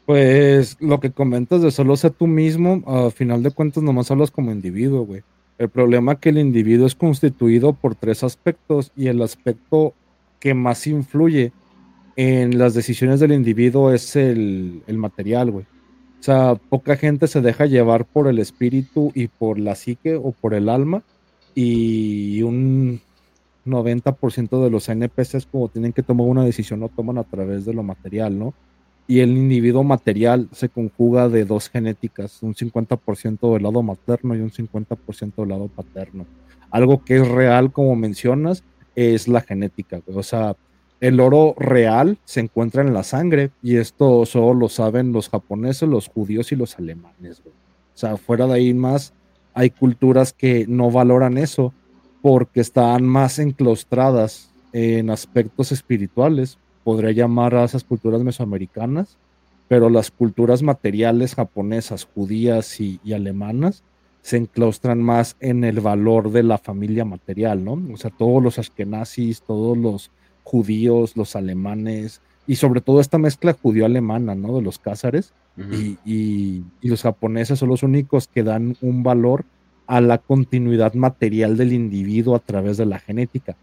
Pues lo que comentas de solo ser tú mismo, a final de cuentas nomás hablas como individuo, güey. El problema es que el individuo es constituido por tres aspectos y el aspecto que más influye en las decisiones del individuo es el, el material, güey. O sea, poca gente se deja llevar por el espíritu y por la psique o por el alma y un 90% de los NPCs como tienen que tomar una decisión lo toman a través de lo material, ¿no? Y el individuo material se conjuga de dos genéticas, un 50% del lado materno y un 50% del lado paterno. Algo que es real, como mencionas, es la genética. O sea, el oro real se encuentra en la sangre y esto solo lo saben los japoneses, los judíos y los alemanes. O sea, fuera de ahí más, hay culturas que no valoran eso porque están más enclaustradas en aspectos espirituales. Podría llamar a esas culturas mesoamericanas, pero las culturas materiales japonesas, judías y, alemanas se enclaustran más en el valor de la familia material, ¿no? O sea, todos los ashkenazis, todos los judíos, los alemanes, y sobre todo esta mezcla judío-alemana, ¿no? De los cázares, y, y- y los japoneses son los únicos que dan un valor a la continuidad material del individuo a través de la genética.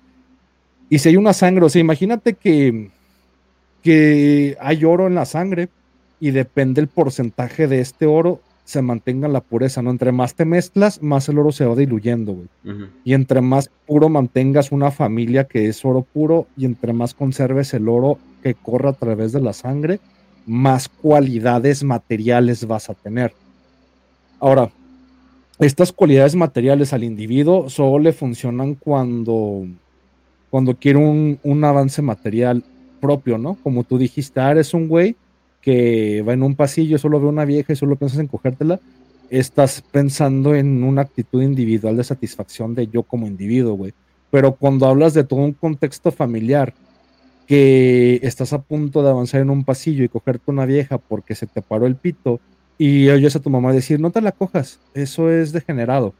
Y si hay una sangre, o sea, imagínate que, que hay oro en la sangre y depende el porcentaje de este oro se mantenga la pureza, ¿no? Entre más te mezclas, más el oro se va diluyendo, güey. Y entre más puro mantengas una familia que es oro puro y entre más conserves el oro que corre a través de la sangre, más cualidades materiales vas a tener. Ahora, estas cualidades materiales al individuo solo le funcionan cuando, cuando quiere un, un avance material propio, ¿no? Como tú dijiste, ah, eres un güey que va en un pasillo, solo ve una vieja y solo piensas en cogértela, estás pensando en una actitud individual de satisfacción de yo como individuo, güey. Pero cuando hablas de todo un contexto familiar, que estás a punto de avanzar en un pasillo y cogerte una vieja porque se te paró el pito y oyes a tu mamá decir, no te la cojas, eso es degenerado.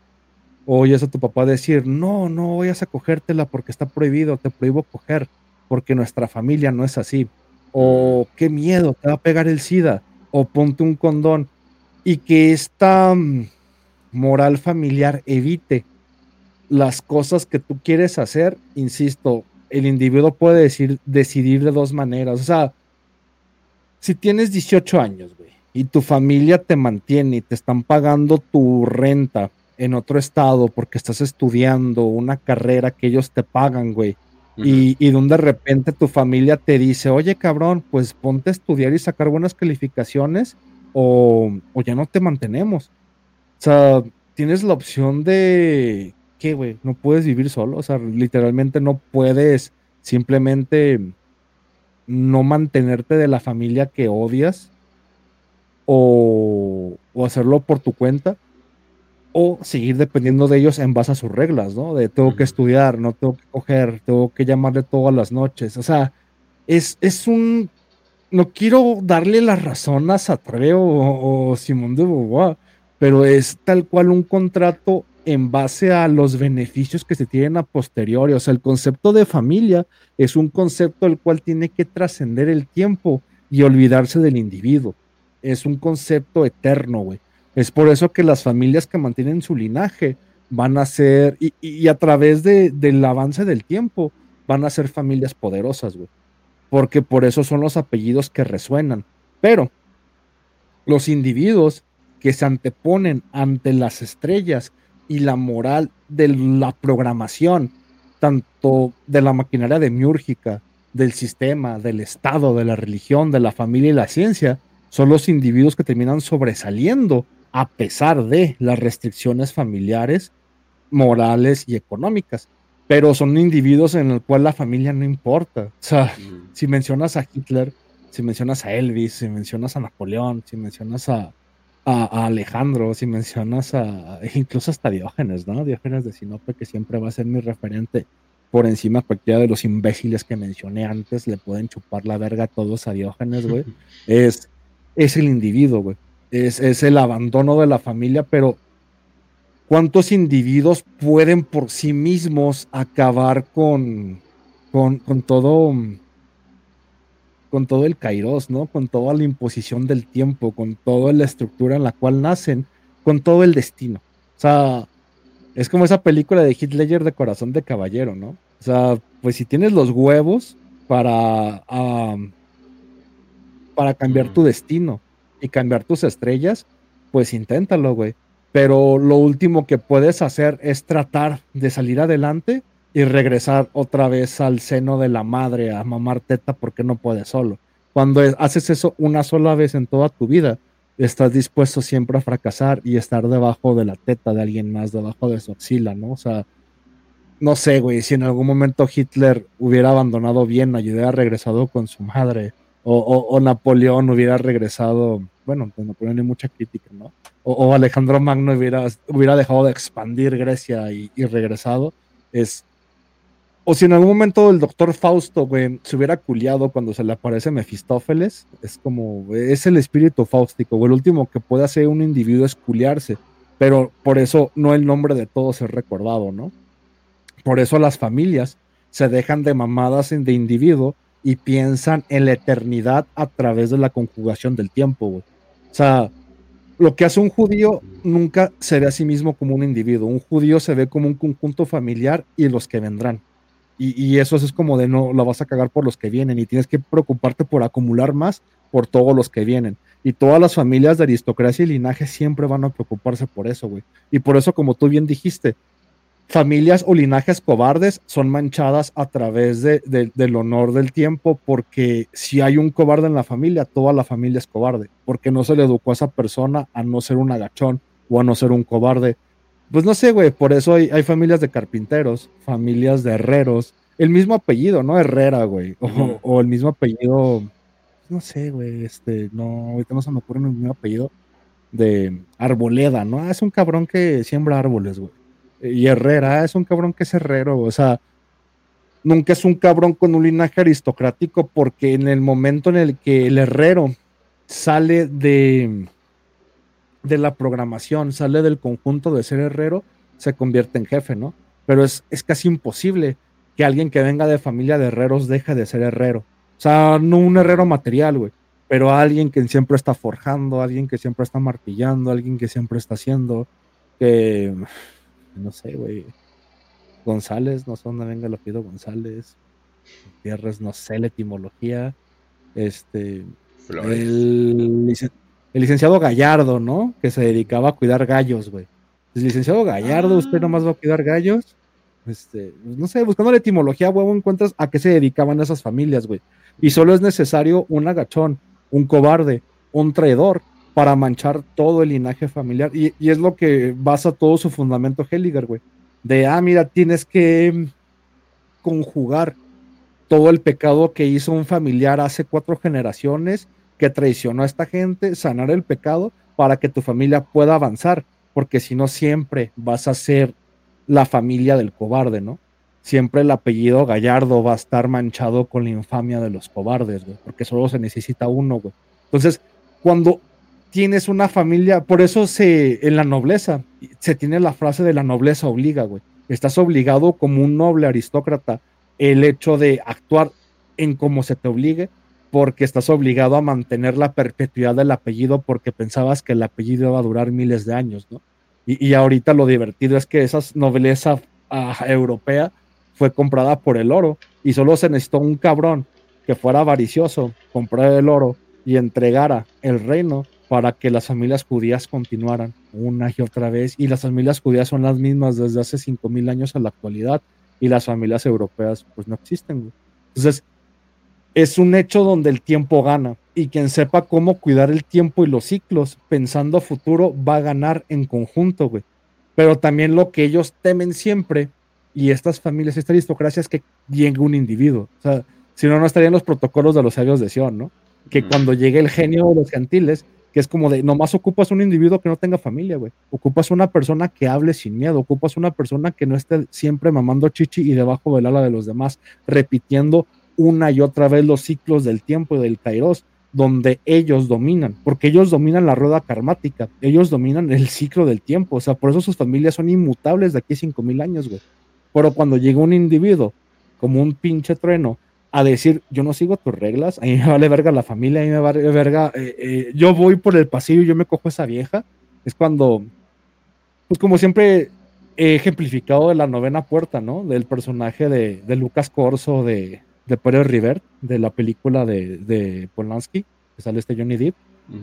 O oyes a tu papá decir, no, no vayas a cogértela porque está prohibido, te prohíbo coger, porque nuestra familia no es así. O qué miedo, te va a pegar el SIDA, o ponte un condón. Y que esta mm, moral familiar evite las cosas que tú quieres hacer, insisto, el individuo puede decir, decidir de dos maneras. O sea, si tienes 18 años, güey, y tu familia te mantiene y te están pagando tu renta en otro estado porque estás estudiando una carrera que ellos te pagan, güey, y, y de repente tu familia te dice, oye, cabrón, pues ponte a estudiar y sacar buenas calificaciones o, o ya no te mantenemos. O sea, tienes la opción de, ¿qué, güey? No puedes vivir solo, o sea, literalmente no puedes simplemente no mantenerte de la familia que odias o, o hacerlo por tu cuenta o seguir dependiendo de ellos en base a sus reglas, ¿no? De tengo que estudiar, no tengo que coger, tengo que llamarle todas las noches. O sea, es, es un... No quiero darle la razón a Sartre o, o Simón de Beauvoir, pero es tal cual un contrato en base a los beneficios que se tienen a posteriori. O sea, el concepto de familia es un concepto el cual tiene que trascender el tiempo y olvidarse del individuo. Es un concepto eterno, güey. Es por eso que las familias que mantienen su linaje van a ser, y, a través de- del avance del tiempo, van a ser familias poderosas, güey. Porque por eso son los apellidos que resuenan. Pero los individuos que se anteponen ante las estrellas y la moral de la programación, tanto de la maquinaria demiúrgica, del sistema, del Estado, de la religión, de la familia y la ciencia, son los individuos que terminan sobresaliendo a pesar de las restricciones familiares, morales y económicas. pero son individuos en el cual la familia no importa. O sea, si mencionas a Hitler, si mencionas a Elvis, si mencionas a Napoleón, si mencionas a, a, a Alejandro, si mencionas a incluso hasta Diógenes, ¿no? Diógenes de Sinope, que siempre va a ser mi referente por encima de cualquiera de los imbéciles que mencioné antes, le pueden chupar la verga a todos a Diógenes, güey. Es, es el individuo, güey. Es, es el abandono de la familia, pero ¿cuántos individuos pueden por sí mismos acabar con, con, con todo con todo el kairos, ¿no? Con toda la imposición del tiempo, con toda la estructura en la cual nacen, con todo el destino. O sea, es como esa película de Ledger de Corazón de Caballero, ¿no? O sea, pues si tienes los huevos para, am, para cambiar tu destino y cambiar tus estrellas, pues inténtalo, güey. Pero lo último que puedes hacer es tratar de salir adelante y regresar otra vez al seno de la madre a mamar teta porque no puedes solo. Cuando es- haces eso una sola vez en toda tu vida, estás dispuesto siempre a fracasar y estar debajo de la teta de alguien más, debajo de su axila, ¿no? O sea, no sé, güey, si en algún momento Hitler hubiera abandonado Viena y hubiera regresado con su madre, o, o- o Napoleón hubiera regresado, bueno, pues Napoleón hay mucha crítica, ¿no? O, o Alejandro Magno hubiera, hubiera dejado de expandir Grecia y, regresado, es... O si en algún momento el doctor Fausto, güey, se hubiera culiado cuando se le aparece Mefistófeles, es como, es el espíritu fáustico, güey, el último que puede hacer un individuo es culiarse, pero por eso no el nombre de todos es recordado, ¿no? Por eso las familias se dejan de mamadas de individuo y piensan en la eternidad a través de la conjugación del tiempo, güey. O sea, lo que hace un judío nunca se ve a sí mismo como un individuo. Un judío se ve como un conjunto familiar y los que vendrán. Y, y eso es como de no, lo vas a cagar por los que vienen y tienes que preocuparte por acumular más por todos los que vienen. Y todas las familias de aristocracia y linaje siempre van a preocuparse por eso, güey. Y por eso, como tú bien dijiste, familias o linajes cobardes son manchadas a través de, de- del honor del tiempo, porque si hay un cobarde en la familia, toda la familia es cobarde, porque no se le educó a esa persona a no ser un agachón o a no ser un cobarde. Pues no sé, güey, por eso hay, hay familias de carpinteros, familias de herreros, el mismo apellido, ¿no? Herrera, güey, o, o el mismo apellido, no sé, güey, este, no, ahorita no se me ocurre el mismo apellido de Arboleda, ¿no? Ah, es un cabrón que siembra árboles, güey. Y Herrera es un cabrón que es herrero, o sea, nunca es un cabrón con un linaje aristocrático porque en el momento en el que el herrero sale de, de la programación, sale del conjunto de ser herrero, se convierte en jefe, ¿no? Pero es, es casi imposible que alguien que venga de familia de herreros deje de ser herrero. O sea, no un herrero material, güey, pero alguien que siempre está forjando, alguien que siempre está martillando, alguien que siempre está haciendo, que, no sé, güey. González, no sé dónde venga el apellido González. Gutiérrez, no sé la etimología. Este. Flores. El, licen- el licenciado Gallardo, ¿no? Que se dedicaba a cuidar gallos, güey. El licenciado Gallardo, ¿usted nomás va a cuidar gallos? Este, pues, no sé, buscando la etimología, huevo, encuentras a qué se dedicaban esas familias, güey. Y solo es necesario un agachón, un cobarde, un traidor para manchar todo el linaje familiar. Y, es lo que basa todo su fundamento Helliger, güey. De, ah, mira, tienes que mm, conjugar todo el pecado que hizo un familiar hace cuatro generaciones, que traicionó a esta gente, sanar el pecado para que tu familia pueda avanzar, porque si no siempre vas a ser la familia del cobarde, ¿no? Siempre el apellido Gallardo va a estar manchado con la infamia de los cobardes, güey, porque solo se necesita uno, güey. Entonces, cuando tienes una familia, por eso se, en la nobleza, se tiene la frase de la nobleza obliga, güey. Estás obligado como un noble aristócrata el hecho de actuar en como se te obligue, porque estás obligado a mantener la perpetuidad del apellido porque pensabas que el apellido iba a durar miles de años, ¿no? Y, y ahorita lo divertido es que esa nobleza ah, europea fue comprada por el oro y solo se necesitó un cabrón que fuera avaricioso, comprar el oro y entregara el reino para que las familias judías continuaran una y otra vez. Y las familias judías son las mismas desde hace 5.000 años a la actualidad y las familias europeas pues no existen. güey. Entonces, es un hecho donde el tiempo gana y quien sepa cómo cuidar el tiempo y los ciclos pensando a futuro va a ganar en conjunto, güey. Pero también lo que ellos temen siempre, y estas familias, esta aristocracia es que llegue un individuo. O sea, si no, no estarían los protocolos de los sabios de Sion, ¿no? Que cuando llegue el genio de los gentiles, que es como de, nomás ocupas un individuo que no tenga familia, güey. Ocupas una persona que hable sin miedo, ocupas una persona que no esté siempre mamando chichi y debajo del ala de los demás, repitiendo una y otra vez los ciclos del tiempo y del kairos, donde ellos dominan, porque ellos dominan la rueda karmática, ellos dominan el ciclo del tiempo, o sea, por eso sus familias son inmutables de aquí a 5000 años, güey. Pero cuando llega un individuo, como un pinche trueno, a decir, yo no sigo tus reglas, a mí me vale verga la familia, a mí me vale verga, eh, eh, yo voy por el pasillo yo me cojo a esa vieja, es cuando, pues como siempre he ejemplificado de la novena puerta, ¿no? Del personaje de, de Lucas Corso, de, de Pérez River, de la película de, de Polanski, que sale este Johnny Depp.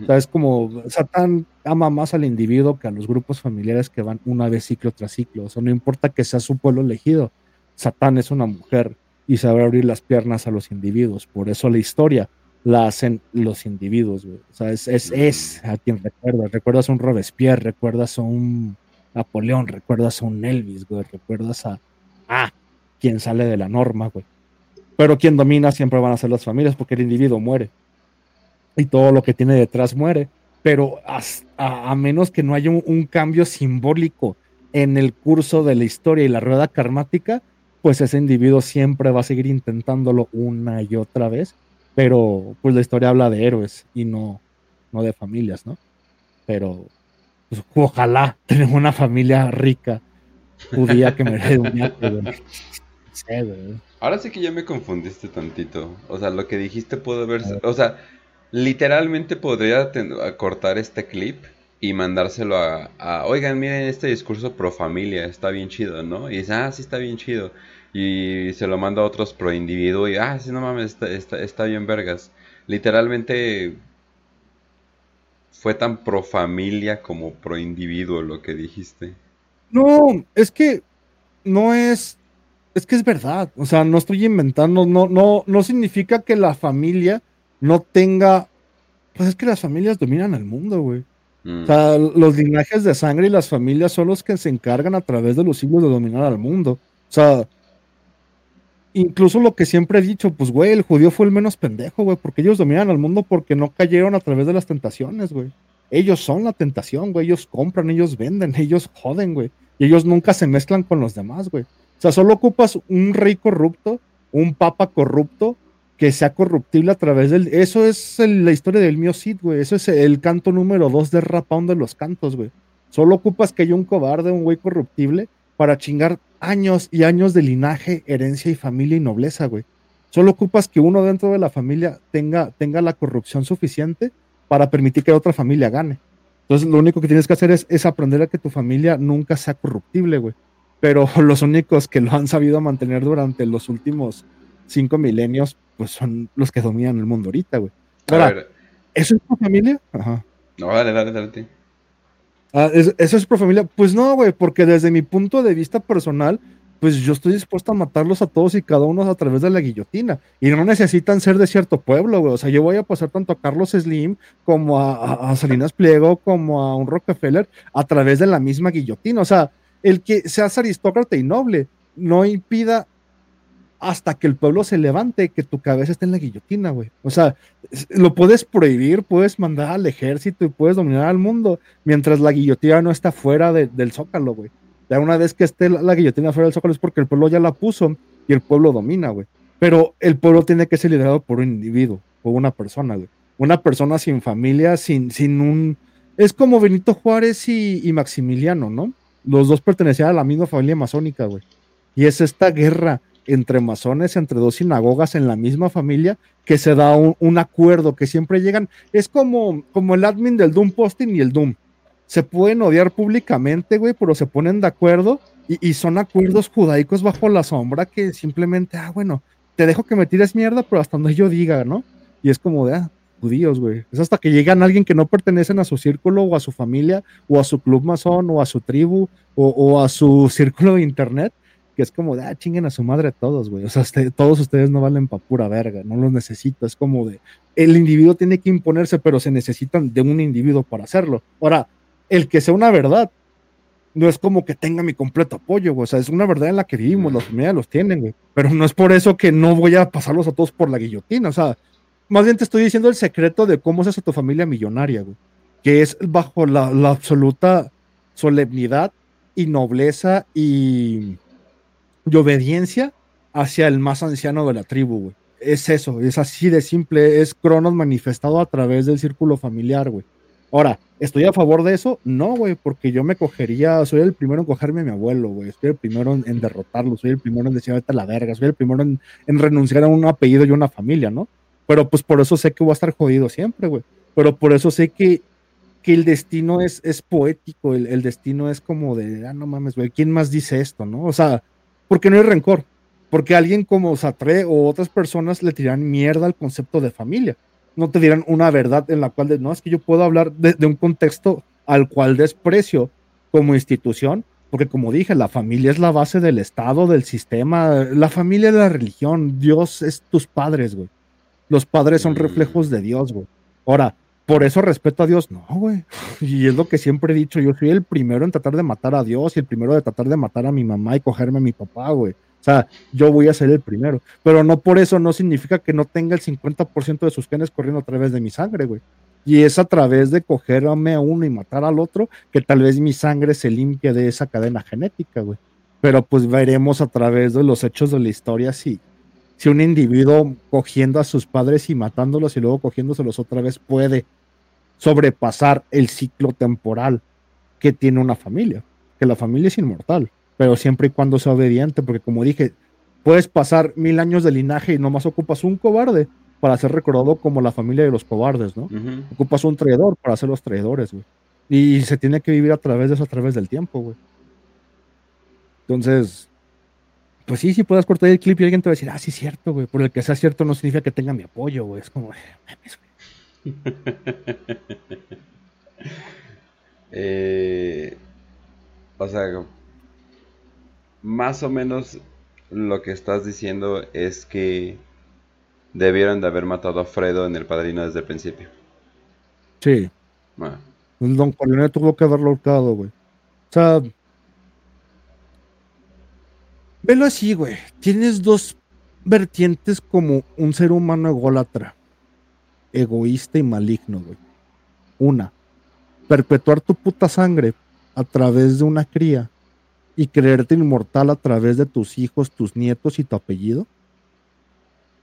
O sea, es como Satán ama más al individuo que a los grupos familiares que van una vez ciclo tras ciclo. O sea, no importa que sea su pueblo elegido, Satán es una mujer y sabe abrir las piernas a los individuos. Por eso la historia la hacen los individuos, güey. O sea, es, es, es a quien recuerdas. Recuerdas a un Robespierre, recuerdas a un Napoleón, recuerdas a un Elvis, güey. Recuerdas a, a quien sale de la norma, güey. Pero quien domina siempre van a ser las familias porque el individuo muere. Y todo lo que tiene detrás muere. Pero hasta- a, a menos que no haya un, un cambio simbólico en el curso de la historia y la rueda karmática, pues ese individuo siempre va a seguir intentándolo una y otra vez. Pero pues la historia habla de héroes y no, no de familias, ¿no? Pero pues, ojalá tener una familia rica judía que me un güey. Ahora sí que ya me confundiste tantito. O sea, lo que dijiste pudo haber... O sea, literalmente podría cortar este clip y mandárselo a, a, Oigan, miren este discurso pro familia, está bien chido, ¿no? Y dice, ah, sí está bien chido. Y se lo manda a otros pro individuo y, ah, sí, no mames, está, está, está bien vergas. Literalmente fue tan pro familia como pro individuo lo que dijiste. No, es que no es, es que es verdad. O sea, no estoy inventando, no, no, no significa que la familia no tenga, pues es que las familias dominan el mundo, güey. Mm. O sea, los linajes de sangre y las familias son los que se encargan a través de los siglos de dominar al mundo. O sea, incluso lo que siempre he dicho, pues, güey, el judío fue el menos pendejo, güey, porque ellos dominan al mundo porque no cayeron a través de las tentaciones, güey. Ellos son la tentación, güey, ellos compran, ellos venden, ellos joden, güey. Y ellos nunca se mezclan con los demás, güey. O sea, solo ocupas un rey corrupto, un papa corrupto, que sea corruptible a través del... Eso es la historia del mío Cid, güey. Eso es el canto número dos de Rapound de los cantos, güey. Solo ocupas que haya un cobarde, un güey corruptible, para chingar años y años de linaje, herencia y familia y nobleza, güey. Solo ocupas que uno dentro de la familia tenga, tenga la corrupción suficiente para permitir que otra familia gane. Entonces, lo único que tienes que hacer es, es aprender a que tu familia nunca sea corruptible, güey. Pero los únicos que lo han sabido mantener durante los últimos cinco milenios, pues son los que dominan el mundo ahorita, güey. Ahora, ¿eso es tu familia? Ajá. no, dale, dale, dale. Ah, ¿es- ¿Eso es pro familia? Pues no, güey, porque desde mi punto de vista personal, pues yo estoy dispuesto a matarlos a todos y cada uno a través de la guillotina. Y no necesitan ser de cierto pueblo, güey. O sea, yo voy a pasar tanto a Carlos Slim como a- a Salinas Pliego como a un Rockefeller a través de la misma guillotina. O sea, el que seas aristócrata y noble no impida hasta que el pueblo se levante que tu cabeza esté en la guillotina, güey. O sea, lo puedes prohibir, puedes mandar al ejército y puedes dominar al mundo mientras la guillotina no está fuera de- del zócalo, güey. Ya una vez que esté la, la guillotina fuera del zócalo es porque el pueblo ya la puso y el pueblo domina, güey. Pero el pueblo tiene que ser liderado por un individuo, por una persona, güey. Una persona sin familia, sin, sin un... Es como Benito Juárez y, y Maximiliano, ¿no? Los dos pertenecían a la misma familia masónica, güey. Y es esta guerra entre masones, entre dos sinagogas en la misma familia, que se da un, acuerdo, que siempre llegan. Es como, como el admin del Doom Posting y el Doom. Se pueden odiar públicamente, güey, pero se ponen de acuerdo y, y son acuerdos judaicos bajo la sombra que simplemente, ah, bueno, te dejo que me tires mierda, pero hasta donde yo diga, ¿no? Y es como de, ah, judíos, güey. Es hasta que llegan alguien que no pertenecen a su círculo o a su familia o a su club masón o a su tribu o, o a su círculo de internet, que es como de, ah, chinguen a su madre todos, güey. O sea, este- todos ustedes no valen pa' pura verga, no los necesito. Es como de, el individuo tiene que imponerse, pero se necesitan de un individuo para hacerlo. Ahora, el que sea una verdad no es como que tenga mi completo apoyo, güey. O sea, es una verdad en la que vivimos, las familias los tienen, güey. Pero no es por eso que no voy a pasarlos a todos por la guillotina. O sea, más bien te estoy diciendo el secreto de cómo es esa tu familia millonaria, güey. Que es bajo la, la absoluta solemnidad y nobleza y, y obediencia hacia el más anciano de la tribu, güey. Es eso, es así de simple, es Cronos manifestado a través del círculo familiar, güey. Ahora, ¿estoy a favor de eso? No, güey, porque yo me cogería, soy el primero en cogerme a mi abuelo, güey. Soy el primero en, derrotarlo, soy el primero en decir vete la verga, soy el primero en, en renunciar a un apellido y una familia, ¿no? Pero pues por eso sé que voy a estar jodido siempre, güey. Pero por eso sé que, que el destino es, es poético, el, el destino es como de, ah, no mames, güey, ¿quién más dice esto, no? O sea, porque no hay rencor, porque alguien como Satre o otras personas le tiran mierda al concepto de familia. No te dirán una verdad en la cual, de, no, es que yo puedo hablar de, de un contexto al cual desprecio como institución, porque como dije, la familia es la base del Estado, del sistema, la familia es la religión, Dios es tus padres, güey. Los padres son reflejos de Dios, güey. Ahora, por eso respeto a Dios, no, güey. Y es lo que siempre he dicho, yo soy el primero en tratar de matar a Dios y el primero de tratar de matar a mi mamá y cogerme a mi papá, güey. O sea, yo voy a ser el primero. Pero no por eso no significa que no tenga el 50% de sus genes corriendo a través de mi sangre, güey. Y es a través de cogerme a uno y matar al otro que tal vez mi sangre se limpie de esa cadena genética, güey. Pero pues veremos a través de los hechos de la historia si, si un individuo cogiendo a sus padres y matándolos y luego cogiéndoselos otra vez puede sobrepasar el ciclo temporal que tiene una familia. Que la familia es inmortal, pero siempre y cuando sea obediente, porque como dije, puedes pasar mil años de linaje y nomás ocupas un cobarde para ser recordado como la familia de los cobardes, ¿no? Ocupas un traidor para ser los traidores, güey. Y se tiene que vivir a través de eso, a través del tiempo, güey. Entonces, pues sí, sí puedes cortar el clip y alguien te va a decir, ah, sí, cierto, güey. Por el que sea cierto no significa que tenga mi apoyo, güey. Es como, mames, Eh, o sea, más o menos lo que estás diciendo es que debieron de haber matado a Fredo en el padrino desde el principio. Sí. Ah. El Don Corleone tuvo que haberlo ahorcado, güey. O sea, velo así, güey. Tienes dos vertientes como un ser humano ególatra, egoísta y maligno, güey. Una, perpetuar tu puta sangre a través de una cría y creerte inmortal a través de tus hijos, tus nietos y tu apellido,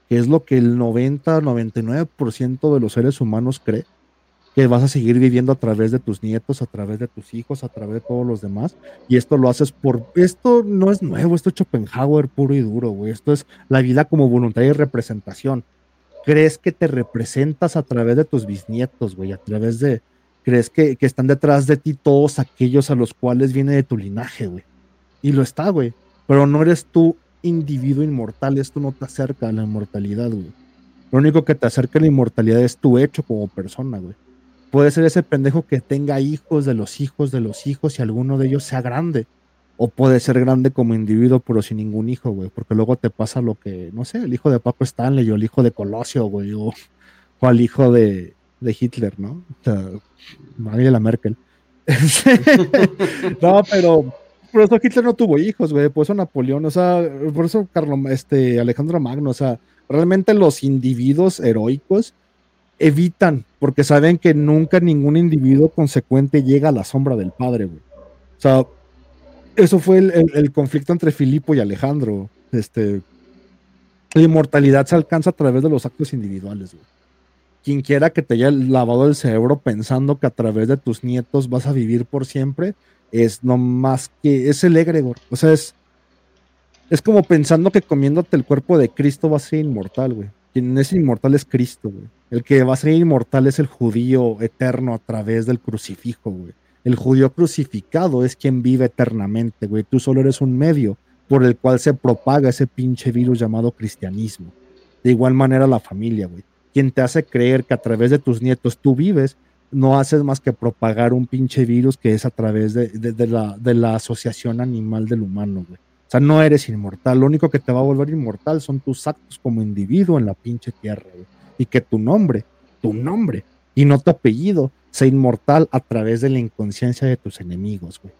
que es lo que el 90-99% de los seres humanos cree, que vas a seguir viviendo a través de tus nietos, a través de tus hijos, a través de todos los demás, y esto lo haces por, esto no es nuevo, esto es Schopenhauer puro y duro, güey, esto es la vida como voluntaria y representación. Crees que te representas a través de tus bisnietos, güey, a través de, crees que, que están detrás de ti todos aquellos a los cuales viene de tu linaje, güey. Y lo está, güey. Pero no eres tú individuo inmortal, esto no te acerca a la inmortalidad, güey. Lo único que te acerca a la inmortalidad es tu hecho como persona, güey. Puede ser ese pendejo que tenga hijos de los hijos de los hijos y alguno de ellos sea grande. O puede ser grande como individuo, pero sin ningún hijo, güey. Porque luego te pasa lo que, no sé, el hijo de Paco Stanley o el hijo de Colosio, güey. O, o al hijo de, de Hitler, ¿no? O sea, Angela Merkel. no, pero por eso Hitler no tuvo hijos, güey. Por eso Napoleón, o sea, por eso Carlos, este, Alejandro Magno, o sea, realmente los individuos heroicos evitan, porque saben que nunca ningún individuo consecuente llega a la sombra del padre, güey. O sea, eso fue el, el, conflicto entre Filipo y Alejandro. Este, la inmortalidad se alcanza a través de los actos individuales, güey quien quiera que te haya lavado el cerebro pensando que a través de tus nietos vas a vivir por siempre, es no más que, es el egregor. O sea, es, es como pensando que comiéndote el cuerpo de Cristo vas a ser inmortal, güey. Quien es inmortal es Cristo, güey. El que va a ser inmortal es el judío eterno a través del crucifijo, güey. El judío crucificado es quien vive eternamente, güey. Tú solo eres un medio por el cual se propaga ese pinche virus llamado cristianismo. De igual manera la familia, güey quien te hace creer que a través de tus nietos tú vives, no haces más que propagar un pinche virus que es a través de, la, la asociación animal del humano, güey. O sea, no eres inmortal. Lo único que te va a volver inmortal son tus actos como individuo en la pinche tierra, güey. Y que tu nombre, tu nombre, y no tu apellido, sea inmortal a través de la inconsciencia de tus enemigos, güey.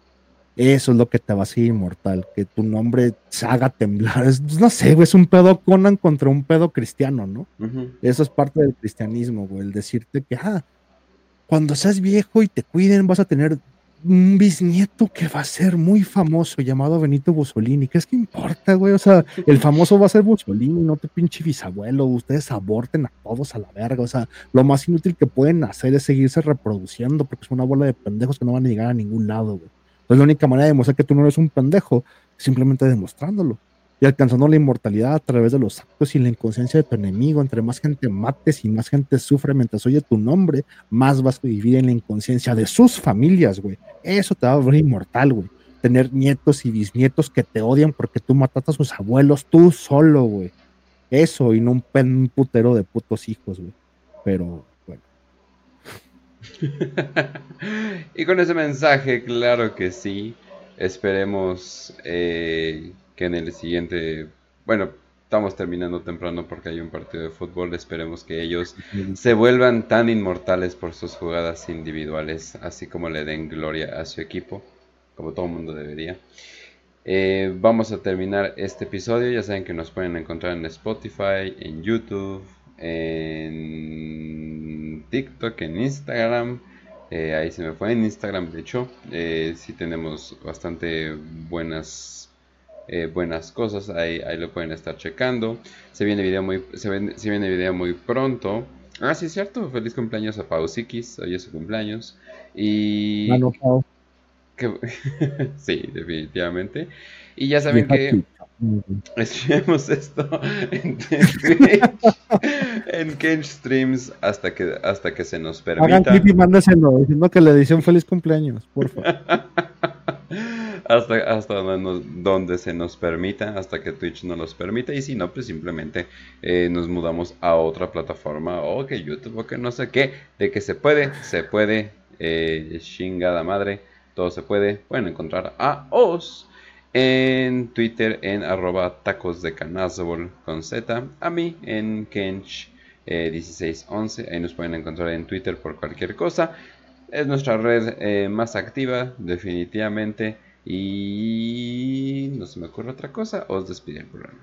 Eso es lo que te va a hacer inmortal, que tu nombre se haga temblar. Es, no sé, güey, es un pedo Conan contra un pedo cristiano, ¿no? Eso es parte del cristianismo, güey, el decirte que, ah, cuando seas viejo y te cuiden, vas a tener un bisnieto que va a ser muy famoso, llamado Benito Mussolini. ¿Qué es que importa, güey? O sea, el famoso va a ser Mussolini, no tu pinche bisabuelo. Ustedes aborten a todos a la verga. O sea, lo más inútil que pueden hacer es seguirse reproduciendo, porque es una bola de pendejos que no van a llegar a ningún lado, güey. Entonces, la única manera de demostrar que tú no eres un pendejo simplemente demostrándolo y alcanzando la inmortalidad a través de los actos y la inconsciencia de tu enemigo. Entre más gente mates y más gente sufre mientras oye tu nombre, más vas a vivir en la inconsciencia de sus familias, güey. Eso te va a volver inmortal, güey. Tener nietos y bisnietos que te odian porque tú mataste a sus abuelos tú solo, güey. Eso y no un, putero de putos hijos, güey. Pero, bueno. Y con ese mensaje, claro que sí. Esperemos eh, que en el siguiente. Bueno, estamos terminando temprano porque hay un partido de fútbol. Esperemos que ellos se vuelvan tan inmortales por sus jugadas individuales, así como le den gloria a su equipo, como todo el mundo debería. Eh, vamos a terminar este episodio. Ya saben que nos pueden encontrar en Spotify, en YouTube, en TikTok, en Instagram. Eh, ahí se me fue en Instagram, de hecho. Eh, sí tenemos bastante buenas eh, buenas cosas. Ahí, ahí lo pueden estar checando. Se viene video muy, se, ven- se viene video muy pronto. Ah, sí, es cierto. Feliz cumpleaños a Pausikis. Hoy es su cumpleaños. Y. Mano, Pau. que- sí, definitivamente. Y ya saben que escribimos esto en en Kench Streams hasta que, hasta que se nos Hagan permita. clip y mándeselo diciendo que le dicen feliz cumpleaños, por favor. hasta, hasta donde, donde se nos permita, hasta que Twitch nos los permita, y si no, pues simplemente eh, nos mudamos a otra plataforma, o que YouTube, o que no sé qué, de que se puede, se puede, eh, chingada madre, todo se puede, pueden encontrar a Os en Twitter en arroba tacos de con Z, a mí en Kench eh, 1611, ahí nos pueden encontrar en Twitter por cualquier cosa. Es nuestra red más activa, definitivamente. Y no se me ocurre otra cosa. Os despide el programa.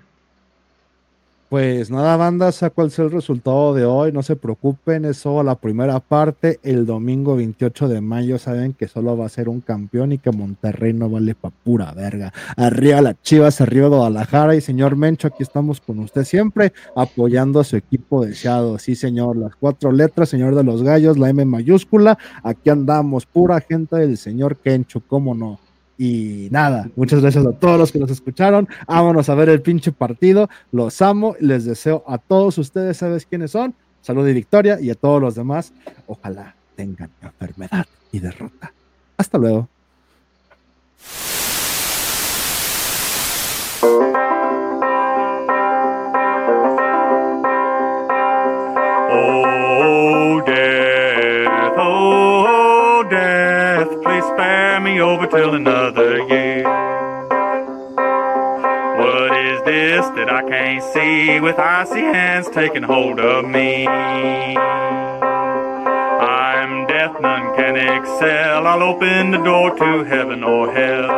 Pues nada, banda, sea cual sea el resultado de hoy, no se preocupen, es solo la primera parte. El domingo 28 de mayo saben que solo va a ser un campeón y que Monterrey no vale pa' pura verga. Arriba las chivas, arriba Guadalajara y señor Mencho, aquí estamos con usted siempre apoyando a su equipo deseado. Sí, señor, las cuatro letras, señor de los gallos, la M mayúscula, aquí andamos, pura gente del señor Kencho, cómo no. Y nada, muchas gracias a todos los que nos escucharon. Vámonos a ver el pinche partido. Los amo. Les deseo a todos ustedes, ¿sabes quiénes son? Salud y victoria. Y a todos los demás, ojalá tengan enfermedad y derrota. Hasta luego. Oh, oh, over till another year. I see with icy hands taking hold of me? I'm death, none can excel. I'll open the door to heaven or hell.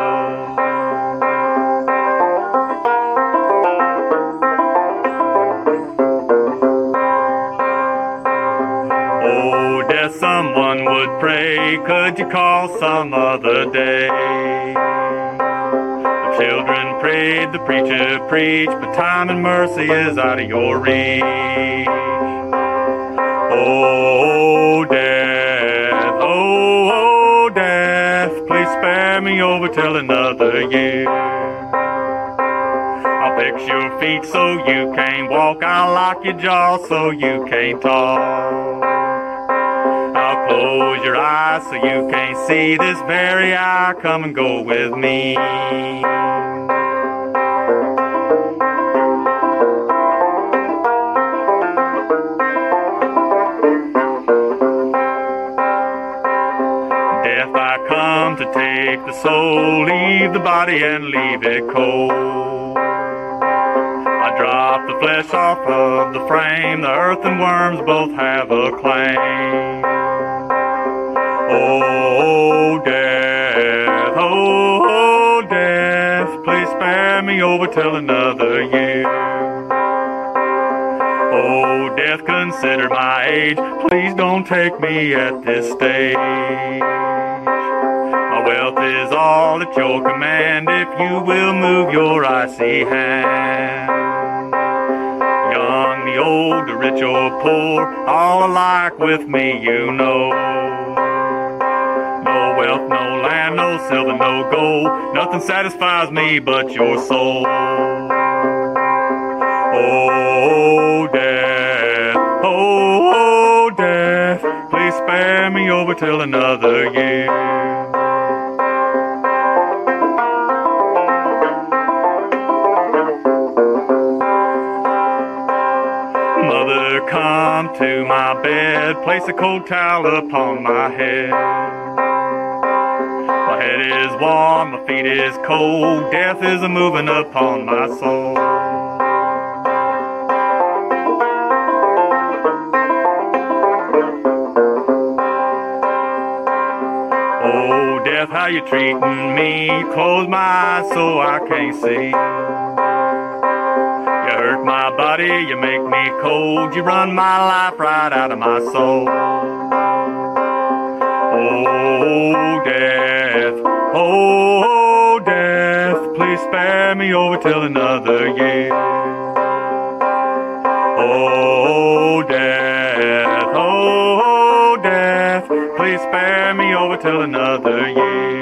Oh, someone would pray. Could you call some other day? Prayed, the preacher preached, but time and mercy is out of your reach. Oh, death, oh, oh, death, please spare me over till another year. I'll fix your feet so you can't walk. I'll lock your jaw so you can't talk. I'll close your eyes so you can't see this very hour. Come and go with me. Take the soul, leave the body and leave it cold. I drop the flesh off of the frame, the earth and worms both have a claim. Oh, death, oh, oh death, please spare me over till another year. Oh, death, consider my age. Please don't take me at this stage. Wealth is all at your command if you will move your icy hand. Young, the old, the rich or poor, all alike with me, you know. No wealth, no land, no silver, no gold. Nothing satisfies me but your soul. Oh, death, oh, oh, death, please spare me over till another year. To my bed, place a cold towel upon my head. My head is warm, my feet is cold, death is a moving upon my soul. Oh, death, how you treating me? Close my eyes so I can't see. You hurt my body, you make me cold, you run my life right out of my soul. Oh, death, oh, death, please spare me over till another year. Oh, death, oh, death, please spare me over till another year.